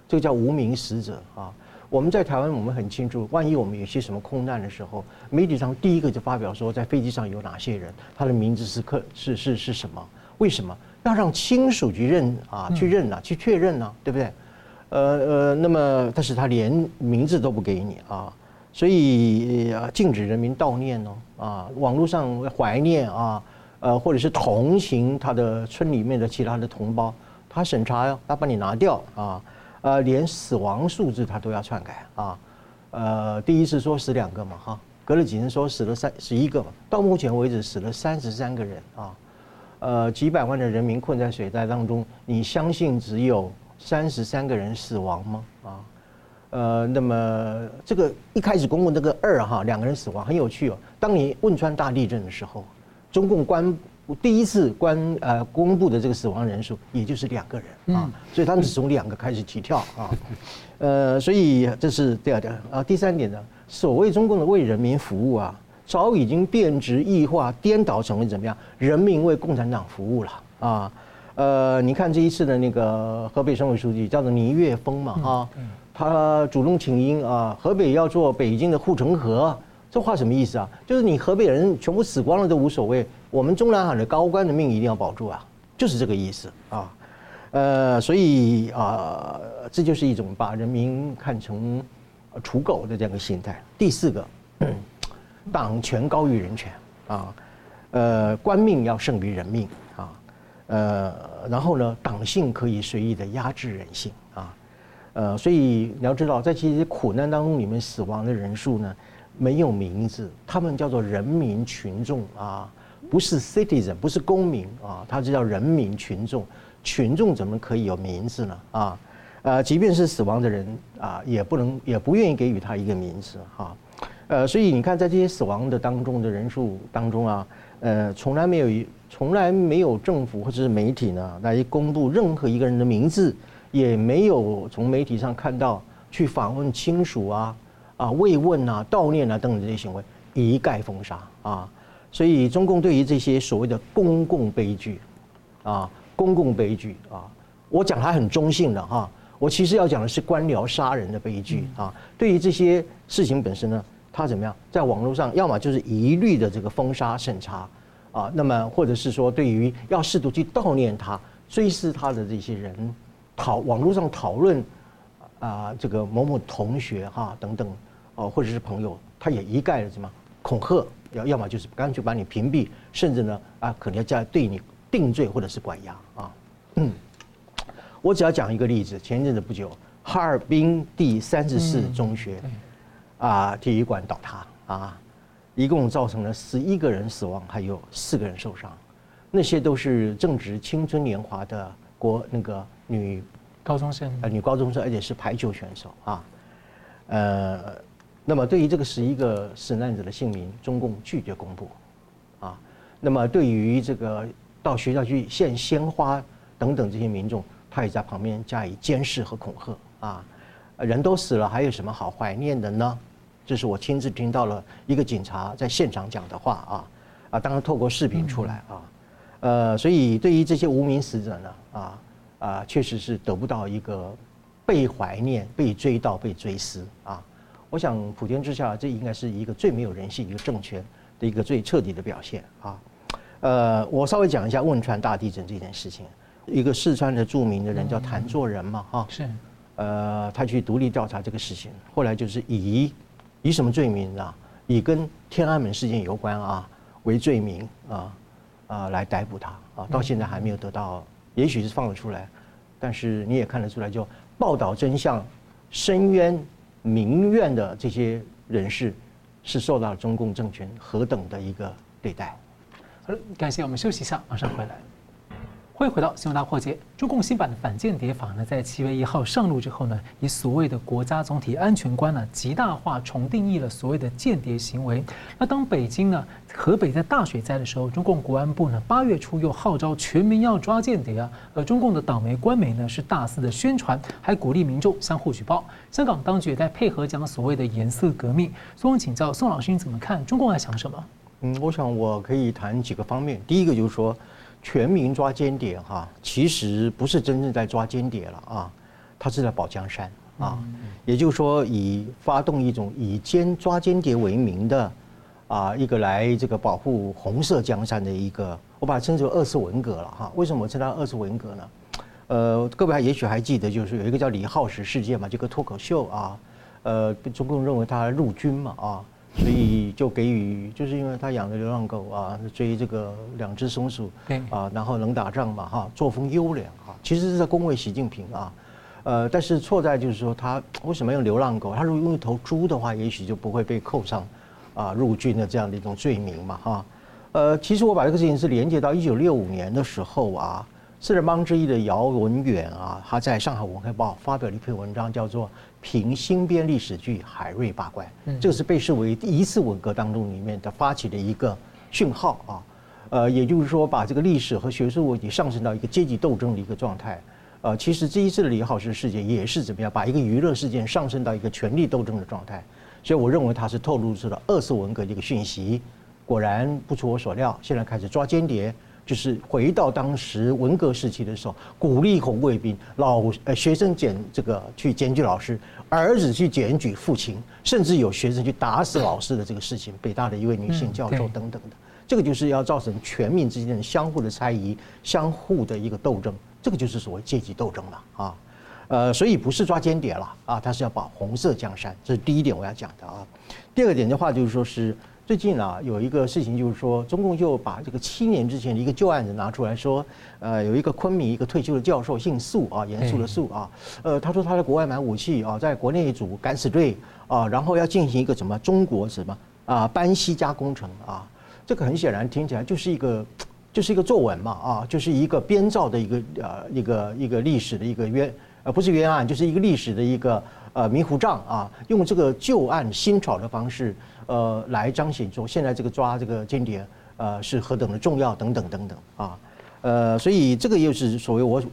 这个叫无名死者啊。我们在台湾，我们很清楚，万一我们有些什么空难的时候，媒体上第一个就发表说，在飞机上有哪些人，他的名字是客是是是什么？为什么要让亲属去认啊？去认啊？去确认呢？对不对？呃呃，那么但是他连名字都不给你啊。所以啊，禁止人民悼念哦，啊，网络上怀念啊，呃，或者是同情他的村里面的其他的同胞，他审查要他把你拿掉啊，呃，连死亡数字他都要篡改啊，呃，第一次说死两个嘛哈，隔了几天说死了三十一个嘛，到目前为止死了三十三个人啊，呃，几百万的人民困在水灾当中，你相信只有三十三个人死亡吗？啊？呃，那么这个一开始公布这个二哈两个人死亡很有趣哦。当你汶川大地震的时候，中共官第一次官呃公布的这个死亡人数也就是两个人啊，所以他们是从两个开始起跳啊。呃，所以这是第二点啊。第三点呢，所谓中共的为人民服务啊，早已经变质异化、颠倒成为怎么样？人民为共产党服务了啊。呃，你看这一次的那个河北省委书记叫做倪岳峰嘛哈。他主动请缨啊，河北要做北京的护城河，这话什么意思啊？就是你河北人全部死光了都无所谓，我们中南海的高官的命一定要保住啊，就是这个意思啊。呃，所以啊，这就是一种把人民看成刍狗的这样一个心态。第四个，党权高于人权啊，呃，官命要胜于人命啊呃，然后呢，党性可以随意的压制人性，呃，所以你要知道，在这些苦难当中，里面死亡的人数呢，没有名字，他们叫做人民群众啊，不是 citizen，不是公民啊，他就叫人民群众，群众怎么可以有名字呢？啊，呃，即便是死亡的人啊，也不能，也不愿意给予他一个名字哈，呃，所以你看，在这些死亡的当中的人数当中啊，呃，从来没有一。从来没有政府或者是媒体呢来公布任何一个人的名字，也没有从媒体上看到去访问亲属啊、啊慰问啊、悼念啊等等这些行为，一概封杀啊。所以中共对于这些所谓的公共悲剧啊、公共悲剧啊，我讲它很中性的哈，我其实要讲的是官僚杀人的悲剧啊。对于这些事情本身呢，它怎么样？在网络上，要么就是一律的这个封杀审查。啊，那么或者是说，对于要试图去悼念他、追思他的这些人，讨网络上讨论啊，这个某某同学哈、啊、等等，哦，或者是朋友，他也一概的什么恐吓，要要么就是干脆把你屏蔽，甚至呢啊，可能要加对你定罪或者是管押啊。嗯，我只要讲一个例子，前一阵子不久，哈尔滨第三十四中学啊体育馆倒塌啊。一共造成了十一个人死亡，还有四个人受伤，那些都是正值青春年华的国那个女高中生，呃，女高中生，而且是排球选手啊，呃，那么对于这个十一个死难者的姓名，中共拒绝公布，啊，那么对于这个到学校去献鲜花等等这些民众，他也在旁边加以监视和恐吓啊，人都死了，还有什么好怀念的呢？这是我亲自听到了一个警察在现场讲的话啊，啊，当然透过视频出来啊，呃，所以对于这些无名死者呢，啊啊，确实是得不到一个被怀念、被追悼、被追思啊。我想普天之下，这应该是一个最没有人性一个政权的一个最彻底的表现啊。呃，我稍微讲一下汶川大地震这件事情，一个四川的著名的人叫谭作人嘛，哈，是，呃，他去独立调查这个事情，后来就是以。以什么罪名啊？以跟天安门事件有关啊为罪名啊啊来逮捕他啊！到现在还没有得到，也许是放得出来，但是你也看得出来，就报道真相、伸冤民怨的这些人士，是受到了中共政权何等的一个对待。好了，感谢我们休息一下，马上回来。欢迎回到新闻大破解。中共新版的反间谍法呢，在七月一号上路之后呢，以所谓的国家总体安全观呢，极大化重定义了所谓的间谍行为。那当北京呢，河北在大水灾的时候，中共国安部呢，八月初又号召全民要抓间谍啊，而中共的党媒官媒呢，是大肆的宣传，还鼓励民众相互举报。香港当局也在配合讲所谓的颜色革命。所以我请教宋老师，你怎么看？中共在想什么？嗯，我想我可以谈几个方面。第一个就是说。全民抓间谍哈，其实不是真正在抓间谍了啊，他是在保江山啊，也就是说以发动一种以奸抓间谍为名的啊一个来这个保护红色江山的一个，我把它称之为二次文革了哈。为什么我称它二次文革呢？呃，各位还也许还记得，就是有一个叫李浩石事件嘛，这个脱口秀啊，呃，中共认为他入军嘛啊。所以就给予，就是因为他养的流浪狗啊，追这个两只松鼠，啊，然后能打仗嘛，哈，作风优良哈，其实是在恭维习近平啊，呃，但是错在就是说他为什么用流浪狗？他如果用一头猪的话，也许就不会被扣上啊入军的这样的一种罪名嘛，哈，呃，其实我把这个事情是连接到一九六五年的时候啊。四人帮之一的姚文远啊，他在上海文汇报发表了一篇文章，叫做《评新编历史剧海瑞罢官》。这个是被视为第一次文革当中里面的发起的一个讯号啊。呃，也就是说，把这个历史和学术问题上升到一个阶级斗争的一个状态。呃，其实这一次的李浩石事件也是怎么样，把一个娱乐事件上升到一个权力斗争的状态。所以，我认为它是透露出了二次文革的一个讯息。果然不出我所料，现在开始抓间谍。就是回到当时文革时期的时候，鼓励红卫兵、老呃学生检这个去检举老师，儿子去检举父亲，甚至有学生去打死老师的这个事情。北大的一位女性教授等等的，这个就是要造成全民之间的相互的猜疑、相互的一个斗争，这个就是所谓阶级斗争了啊。呃，所以不是抓间谍了啊，他是要保红色江山，这是第一点我要讲的啊。第二个点的话就是说是。最近啊，有一个事情就是说，中共就把这个七年之前的一个旧案子拿出来说，呃，有一个昆明一个退休的教授姓粟啊，严肃的粟啊，呃，他说他在国外买武器啊，在国内组敢死队啊，然后要进行一个什么中国什么啊班西加工程啊，这个很显然听起来就是一个就是一个作文嘛啊，就是一个编造的一个呃一个一个历史的一个冤呃不是冤案，就是一个历史的一个呃迷糊账啊，用这个旧案新炒的方式。呃，来彰显说现在这个抓这个间谍，呃，是何等的重要，等等等等啊，呃，所以这个又是所谓我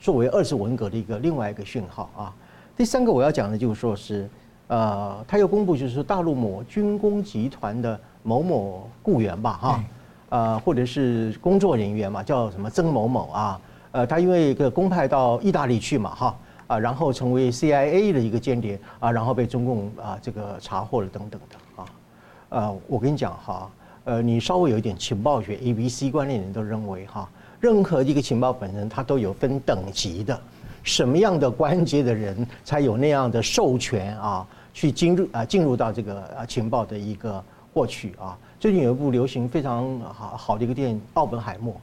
作为二次文革的一个另外一个讯号啊。第三个我要讲的就是说是，呃，他又公布就是大陆某军工集团的某某雇员吧，哈，呃，或者是工作人员嘛，叫什么曾某某啊，呃，他因为一个公派到意大利去嘛，哈，啊，然后成为 CIA 的一个间谍啊，然后被中共啊这个查获了等等的。呃，我跟你讲哈，呃，你稍微有一点情报学 A B C 观念的人都认为哈，任何一个情报本身它都有分等级的，什么样的关节的人才有那样的授权啊，去进入啊进入到这个啊情报的一个获取啊。最近有一部流行非常好好的一个电影《奥本海默》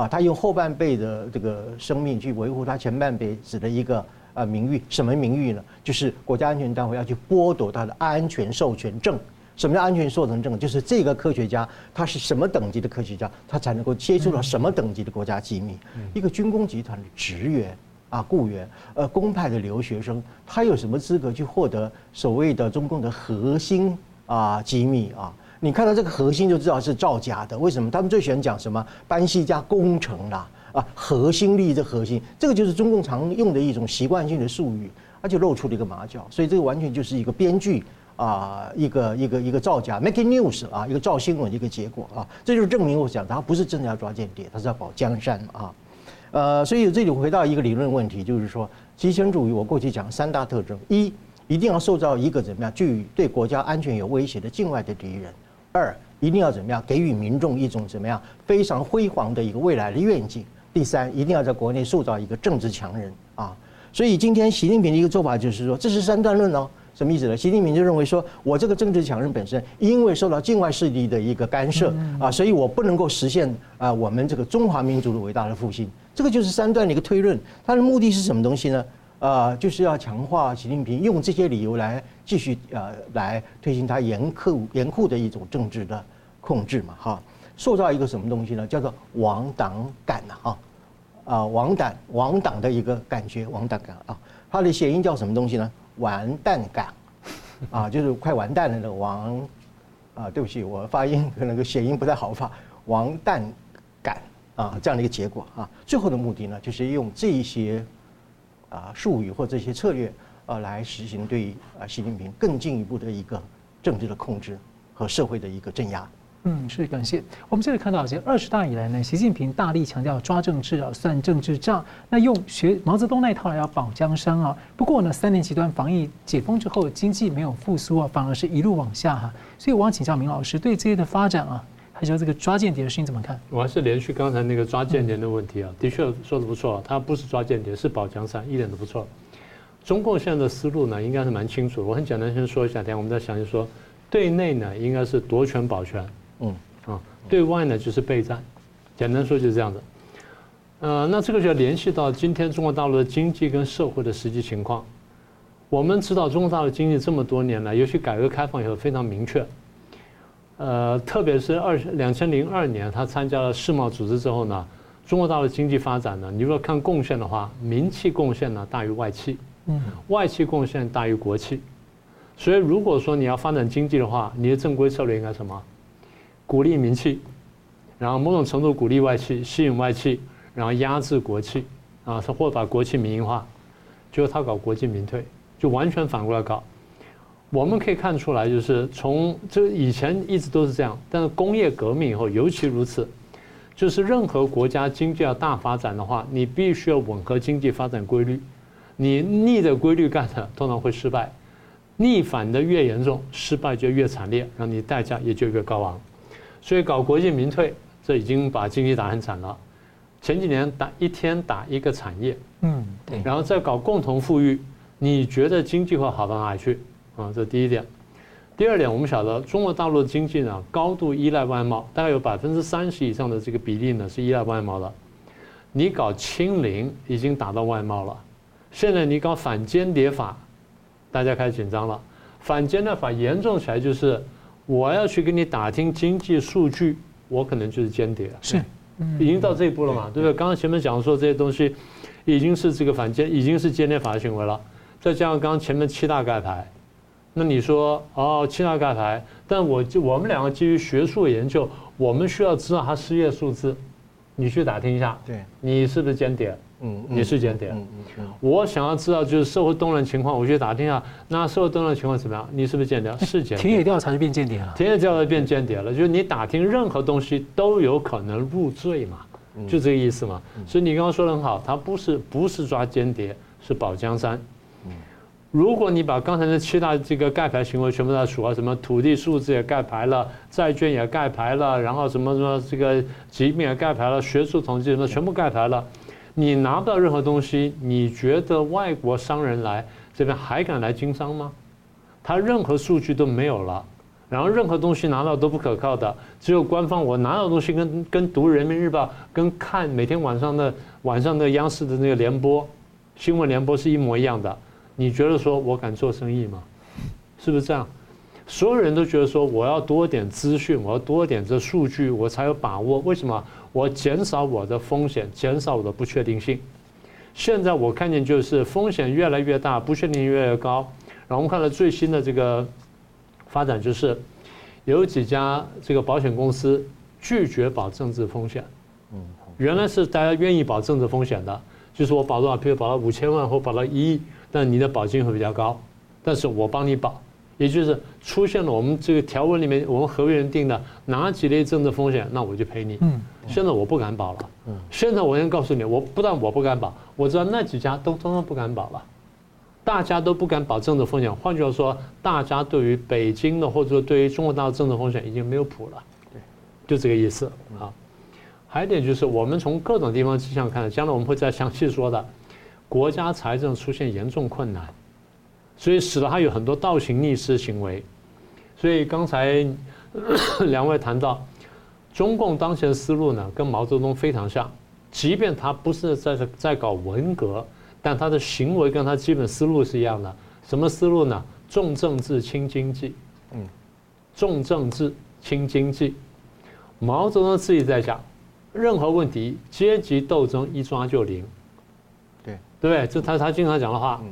啊，他用后半辈的这个生命去维护他前半辈子的一个呃名誉，什么名誉呢？就是国家安全单位要去剥夺他的安全授权证。什么叫安全授权证？就是这个科学家他是什么等级的科学家，他才能够接触到什么等级的国家机密。一个军工集团的职员啊，雇员，呃，公派的留学生，他有什么资格去获得所谓的中共的核心啊机密啊？你看到这个核心就知道是造假的。为什么？他们最喜欢讲什么班西加工程啦啊，核心利益的核心，这个就是中共常用的一种习惯性的术语，他就露出了一个马脚。所以这个完全就是一个编剧。啊，一个一个一个造假，making news 啊，一个造新闻一个结果啊，这就是证明我讲他不是真的要抓间谍，他是要保江山啊。呃，所以这里回到一个理论问题，就是说极权主义，我过去讲三大特征：一，一定要塑造一个怎么样具对国家安全有威胁的境外的敌人；二，一定要怎么样给予民众一种怎么样非常辉煌的一个未来的愿景；第三，一定要在国内塑造一个政治强人啊。所以今天习近平的一个做法就是说，这是三段论哦。什么意思呢？习近平就认为说，我这个政治强人本身因为受到境外势力的一个干涉啊，所以我不能够实现啊我们这个中华民族的伟大的复兴。这个就是三段的一个推论。它的目的是什么东西呢？呃，就是要强化习近平用这些理由来继续呃来推行他严酷严酷的一种政治的控制嘛哈，塑造一个什么东西呢？叫做亡党感呐哈啊亡党亡党的一个感觉亡党感啊，它的谐音叫什么东西呢？完蛋感，啊，就是快完蛋了那个王，啊，对不起，我发音可能个谐音不太好发，王蛋感啊，这样的一个结果啊，最后的目的呢，就是用这一些啊术语或这些策略啊来实行对啊习近平更进一步的一个政治的控制和社会的一个镇压。嗯，是感谢。我们这里看到，这二十大以来呢，习近平大力强调抓政治啊，算政治账。那用学毛泽东那一套来要保江山啊。不过呢，三年极端防疫解封之后，经济没有复苏啊，反而是一路往下哈、所以我想请教明老师，对这些的发展啊，还有这个抓间谍的事情怎么看？我还是连续刚才那个抓间谍的问题啊，的确说的不错，他不是抓间谍，是保江山，一点都不错。中共现在的思路呢，应该是蛮清楚。我很简单先说一下，等下我们再详细说。对内呢，应该是夺权保全。嗯啊，对外呢就是备战，简单说就是这样子。呃，那这个就要联系到今天中国大陆的经济跟社会的实际情况。我们知道中国大陆经济这么多年来，尤其改革开放以后非常明确。呃，特别是二两千零二年他参加了世贸组织之后呢，中国大陆经济发展呢，你如果看贡献的话，民企贡献呢大于外企，嗯，外企贡献大于国企。所以如果说你要发展经济的话，你的正规策略应该什么？鼓励民企，然后某种程度鼓励外企，吸引外企，然后压制国企，啊，或把国企民营化，就是他搞国进民退，就完全反过来搞。我们可以看出来，就是从这以前一直都是这样，但是工业革命以后尤其如此，就是任何国家经济要大发展的话，你必须要吻合经济发展规律，你逆着规律干的，通常会失败；逆反的越严重，失败就越惨烈，让你代价也就越高昂。所以搞国进民退，这已经把经济打很惨了。前几年打一天打一个产业，嗯，对，然后再搞共同富裕，你觉得经济会好到哪里去？啊，这第一点。第二点，我们晓得中国大陆的经济呢，高度依赖外贸，大概有百分之三十以上的这个比例呢是依赖外贸的。你搞清零已经打到外贸了，现在你搞反间谍法，大家开始紧张了。反间谍法严重起来就是，我要去给你打听经济数据，我可能就是间谍了。是，已经到这一步了嘛？对不对？刚刚前面讲说这些东西，已经是这个反间，已经是间谍法的行为了。再加上刚刚前面七大盖牌。那你说哦，七大盖牌，但我就我们两个基于学术研究，我们需要知道他失业数字，你去打听一下，对，你是不是间谍？嗯，你是间谍。嗯嗯。我想要知道就是社会动乱情况，我去打听一下，那社会动乱情况怎么样？你是不是间谍？是间谍。田野调查就变间谍了。田野调查变间谍了，就是你打听任何东西都有可能入罪嘛，就这个意思嘛。所以你刚刚说的很好，他不是不是抓间谍，是保江山。如果你把刚才的七大这个盖牌行为全部都数啊，什么土地数字也盖牌了，债券也盖牌了，然后什么什么这个疾病也盖牌了，学术统计什么全部盖牌了，你拿不到任何东西，你觉得外国商人来这边还敢来经商吗？他任何数据都没有了，然后任何东西拿到都不可靠的，只有官方我拿到东西跟跟读人民日报跟看每天晚上的晚上的央视的那个联播新闻联播是一模一样的。你觉得说我敢做生意吗？是不是这样？所有人都觉得说我要多点资讯，我要多点这数据，我才有把握。为什么？我减少我的风险，减少我的不确定性。现在我看见就是风险越来越大，不确定性越来越高。然后我们看到最新的这个发展就是，有几家这个保险公司拒绝保政治风险。嗯，原来是大家愿意保政治风险的，就是我保多少，比如保到五千万或保到一亿。但你的保金会比较高，但是我帮你保，也就是出现了我们这个条文里面，我们合约人定的哪几类政治风险，那我就赔你。嗯，现在我不敢保了。嗯，现在我先告诉你，我不但我不敢保，我知道那几家都通通不敢保了，大家都不敢保政治风险。换句话说，大家对于北京的或者说对于中国大陆政治风险已经没有谱了。对，就这个意思啊。还有一点就是，我们从各种地方迹象看，将来我们会再详细说的。国家财政出现严重困难，所以使得他有很多倒行逆施行为。所以刚才两位谈到，中共当前的思路呢，跟毛泽东非常像。即便他不是在在搞文革，但他的行为跟他基本思路是一样的。什么思路呢？重政治轻经济。嗯，重政治轻经济。毛泽东自己在讲，任何问题阶级斗争一抓就灵。对不对？这他他经常讲的话，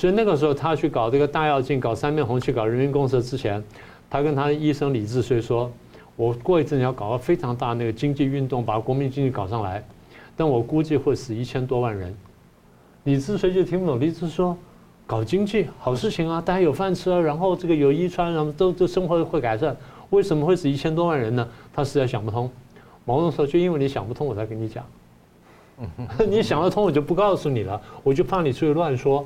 所以那个时候他去搞这个大跃进、搞三面红旗、搞人民公社之前，他跟他的医生李志绥说：“我过一阵要搞个非常大那个经济运动，把国民经济搞上来，但我估计会死一千多万人。”李志绥就听不懂，李志说：“搞经济好事情啊，大家有饭吃啊，然后这个有衣穿，然后都都生活会改善，为什么会死一千多万人呢？”他实在想不通。毛泽东说：“就因为你想不通，我才跟你讲。”你想得通，我就不告诉你了，我就怕你出去乱说。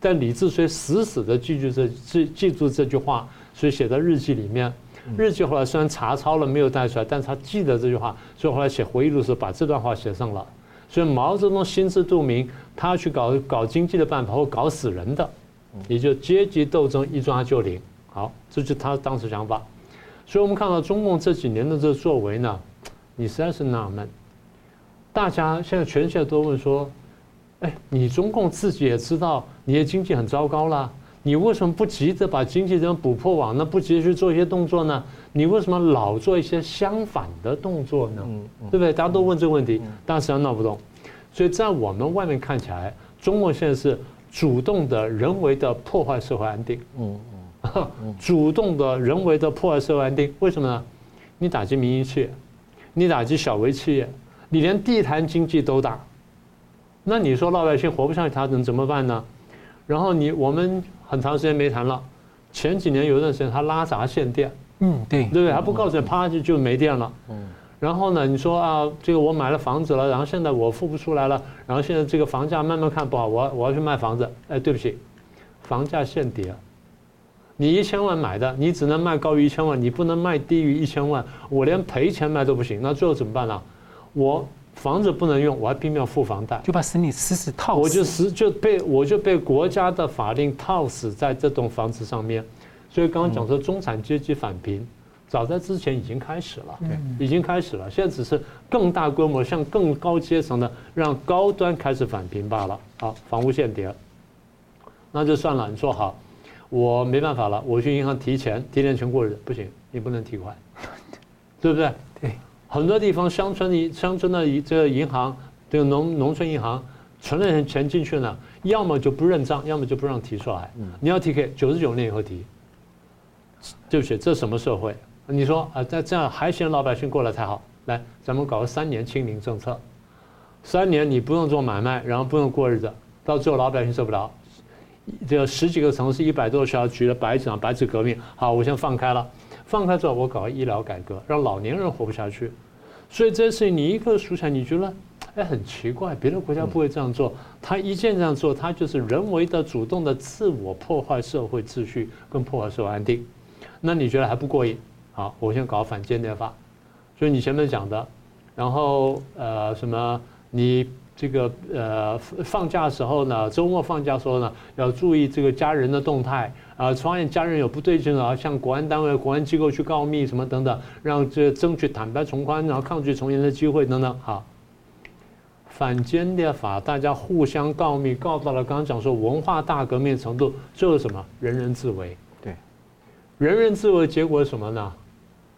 但李志绥死死的记住这记记住这句话，所以写在日记里面。日记后来虽然查抄了，没有带出来，但是他记得这句话，所以后来写回忆录的时候把这段话写上了。所以毛泽东心知肚明，他去搞搞经济的办法会搞死人的，也就阶级斗争一抓就灵。好，这就是他当时想法。所以我们看到中共这几年的这个作为呢，你实在是纳闷。大家现在全世界都问说：“哎，你中共自己也知道你的经济很糟糕啦，你为什么不急着把经济这样补破网呢？不急着去做一些动作呢？你为什么老做一些相反的动作呢？对不对？大家都问这个问题，但实际上闹不动。所以在我们外面看起来，中共现在是主动的、人为的破坏社会安定。嗯 嗯，主动的、人为的破坏社会安定，为什么呢？你打击民营企业，你打击小微企业。你连地摊经济都打，那你说老百姓活不下去，他能怎么办呢？然后你我们很长时间没谈了，前几年有一段时间他拉闸限电，嗯，对，对不对？他不告诉你，啪就就没电了。嗯。然后呢，你说啊，这个我买了房子了，然后现在我付不出来了，然后现在这个房价慢慢看不好，我我要去卖房子。哎，对不起，房价限跌，你一千万买的，你只能卖高于一千万，你不能卖低于一千万。我连赔钱卖都不行，那最后怎么办呢？我房子不能用，我还拼命要付房贷，就把死你死死套死。我就死就被我就被国家的法令套死在这栋房子上面，所以刚刚讲说中产阶级返贫，早在之前已经开始了，对，已经开始了。现在只是更大规模，向更高阶层的让高端开始返贫罢了。好，房屋限跌，那就算了。你说好，我没办法了，我去银行提钱，提点钱过日子不行，你不能提款，对不对？对，很多地方乡村的乡村的这个银行，这个农农村银行存了钱进去呢，要么就不认账，要么就不让提出来。你要提，可以九十九年以后提。对不起，这什么社会？你说啊，在这样还嫌老百姓过得太好？来，咱们搞个三年清零政策，三年你不用做买卖，然后不用过日子，到最后老百姓受不了。这十几个城市，一百多个小区的白纸白纸革命，好，我先放开了，放开之后我搞医疗改革，让老年人活不下去。所以这些事情你一个数起来，你觉得哎很奇怪，别的国家不会这样做，他一见这样做，他就是人为的、主动的自我破坏社会秩序，跟破坏社会安定。那你觉得还不过瘾？好，我先搞反间谍法，所以你前面讲的，然后呃什么，你这个呃放假的时候呢，周末放假的时候呢，要注意这个家人的动态啊，发现家人有不对劲了，向国安单位、国安机构去告密什么等等，让这争取坦白从宽，然后抗拒从严的机会等等。好，反间谍法，大家互相告密，告到了刚刚讲说文化大革命程度，最后什么？人人自危。对人人自危，结果是什么呢？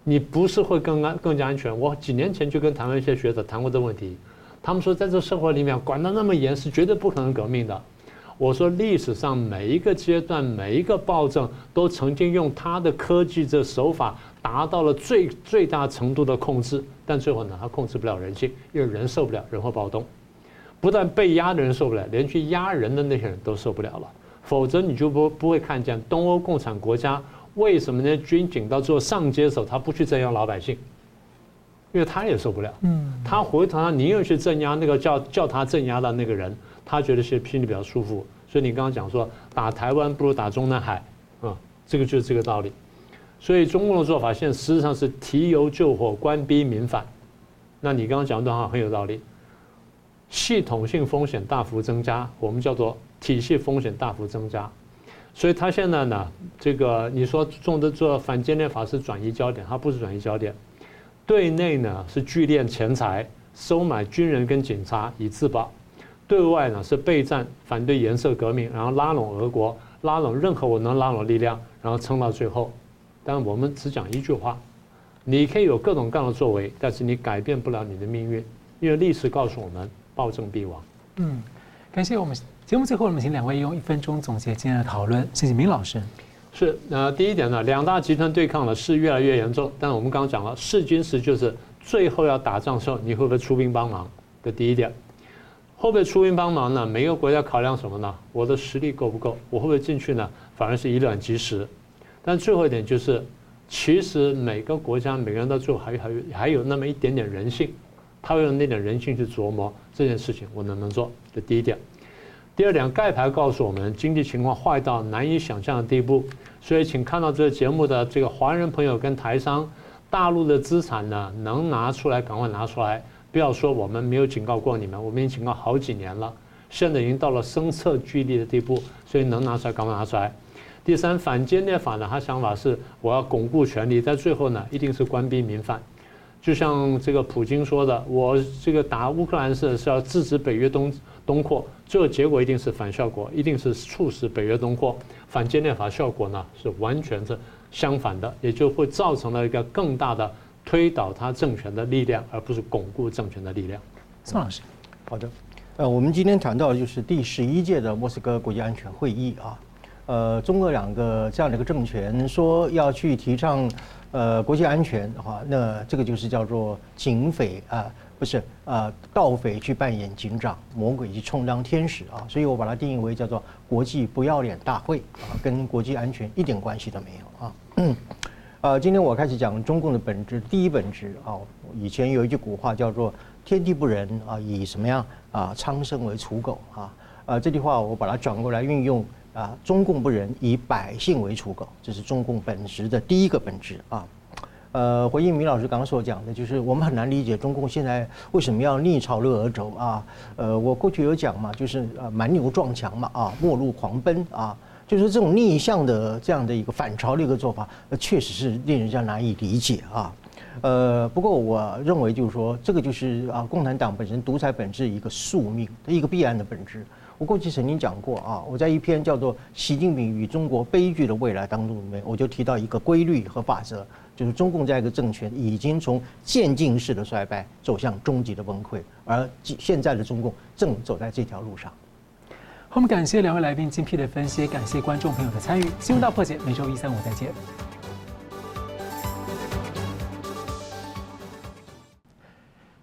你不是会更安更加安全？我几年前就跟台湾一些学者谈过这个问题，他们说在这社会里面管得那么严，是绝对不可能革命的。我说历史上每一个阶段、每一个暴政都曾经用他的科技这手法达到了最最大程度的控制，但最后呢，他控制不了人性，因为人受不了，人会暴动。不但被压的人受不了，连去压人的那些人都受不了了。否则你就不不会看见东欧共产国家。为什么呢？军警到最后上街的时候，他不去镇压老百姓，因为他也受不了。嗯，他回头他宁愿去镇压那个叫叫他镇压的那个人，他觉得是心里比较舒服。所以你刚刚讲说打台湾不如打中南海，啊，这个就是这个道理。所以中共的做法现在实际上是提油救火，官逼民反。那你刚刚讲的段话很有道理，系统性风险大幅增加，我们叫做体系风险大幅增加。所以他现在呢，这个你说中的做反间谍法是转移焦点，他不是转移焦点。对内呢是聚敛钱财，收买军人跟警察以自保；对外呢是备战，反对颜色革命，然后拉拢俄国，拉拢任何我能拉拢力量，然后撑到最后。但我们只讲一句话：你可以有各种各样的作为，但是你改变不了你的命运，因为历史告诉我们，暴政必亡。嗯，感谢我们。节目最后，我们请两位用一分钟总结今天的讨论。谢谢明老师。是，呃，第一点呢，两大集团对抗的是越来越严重。但我们刚刚讲了，势均时就是最后要打仗的时候，你会不会出兵帮忙？这第一点，会不会出兵帮忙呢？每个国家考量什么呢？我的实力够不够？我会不会进去呢？反而是以卵击石。但最后一点就是，其实每个国家每个人到最后还还有还有那么一点点人性，他会用那点人性去琢磨这件事情我能不能做。这第一点。第二点，盖牌告诉我们经济情况坏到难以想象的地步，所以请看到这个节目的这个华人朋友跟台商，大陆的资产呢，能拿出来赶快拿出来，不要说我们没有警告过你们，我们已经警告好几年了，现在已经到了声色俱厉的地步，所以能拿出来赶快拿出来。第三，反间谍法呢，他想法是我要巩固权力，在最后呢，一定是官逼民反，就像这个普京说的，我这个打乌克兰是是要制止北约东东扩。最后结果一定是反效果，一定是促使北约东扩。反间谍法效果呢是完全是相反的，也就会造成了一个更大的推倒他政权的力量，而不是巩固政权的力量。宋老师，好的，呃，我们今天谈到的就是第十一届的莫斯科国际安全会议啊，呃，中俄两个这样的一个政权说要去提倡呃国际安全的话，那这个就是叫做警匪啊。不是呃，盗匪去扮演警长，魔鬼去充当天使啊，所以我把它定义为叫做国际不要脸大会啊，跟国际安全一点关系都没有啊。呃，今天我开始讲中共的本质，第一本质啊，以前有一句古话叫做“天地不仁啊，以什么样啊，苍生为刍狗”啊，呃，这句话我把它转过来运用啊，中共不仁，以百姓为刍狗，这是中共本质的第一个本质啊。呃，回应米老师刚刚所讲的，就是我们很难理解中共现在为什么要逆潮流而走啊？呃，我过去有讲嘛，就是呃蛮牛撞墙嘛啊，末路狂奔啊。就是这种逆向的这样的一个反潮的一个做法，呃，确实是令人家难以理解啊。呃，不过我认为就是说，这个就是啊，共产党本身独裁本质一个宿命一个必然的本质。我过去曾经讲过啊，我在一篇叫做《习近平与中国悲剧的未来》当中里面，我就提到一个规律和法则，就是中共这样一个政权已经从渐进式的衰败走向终极的崩溃，而现在的中共正走在这条路上。我们感谢两位来宾精辟的分析，感谢观众朋友的参与。新闻大破解每周一、三、五再见。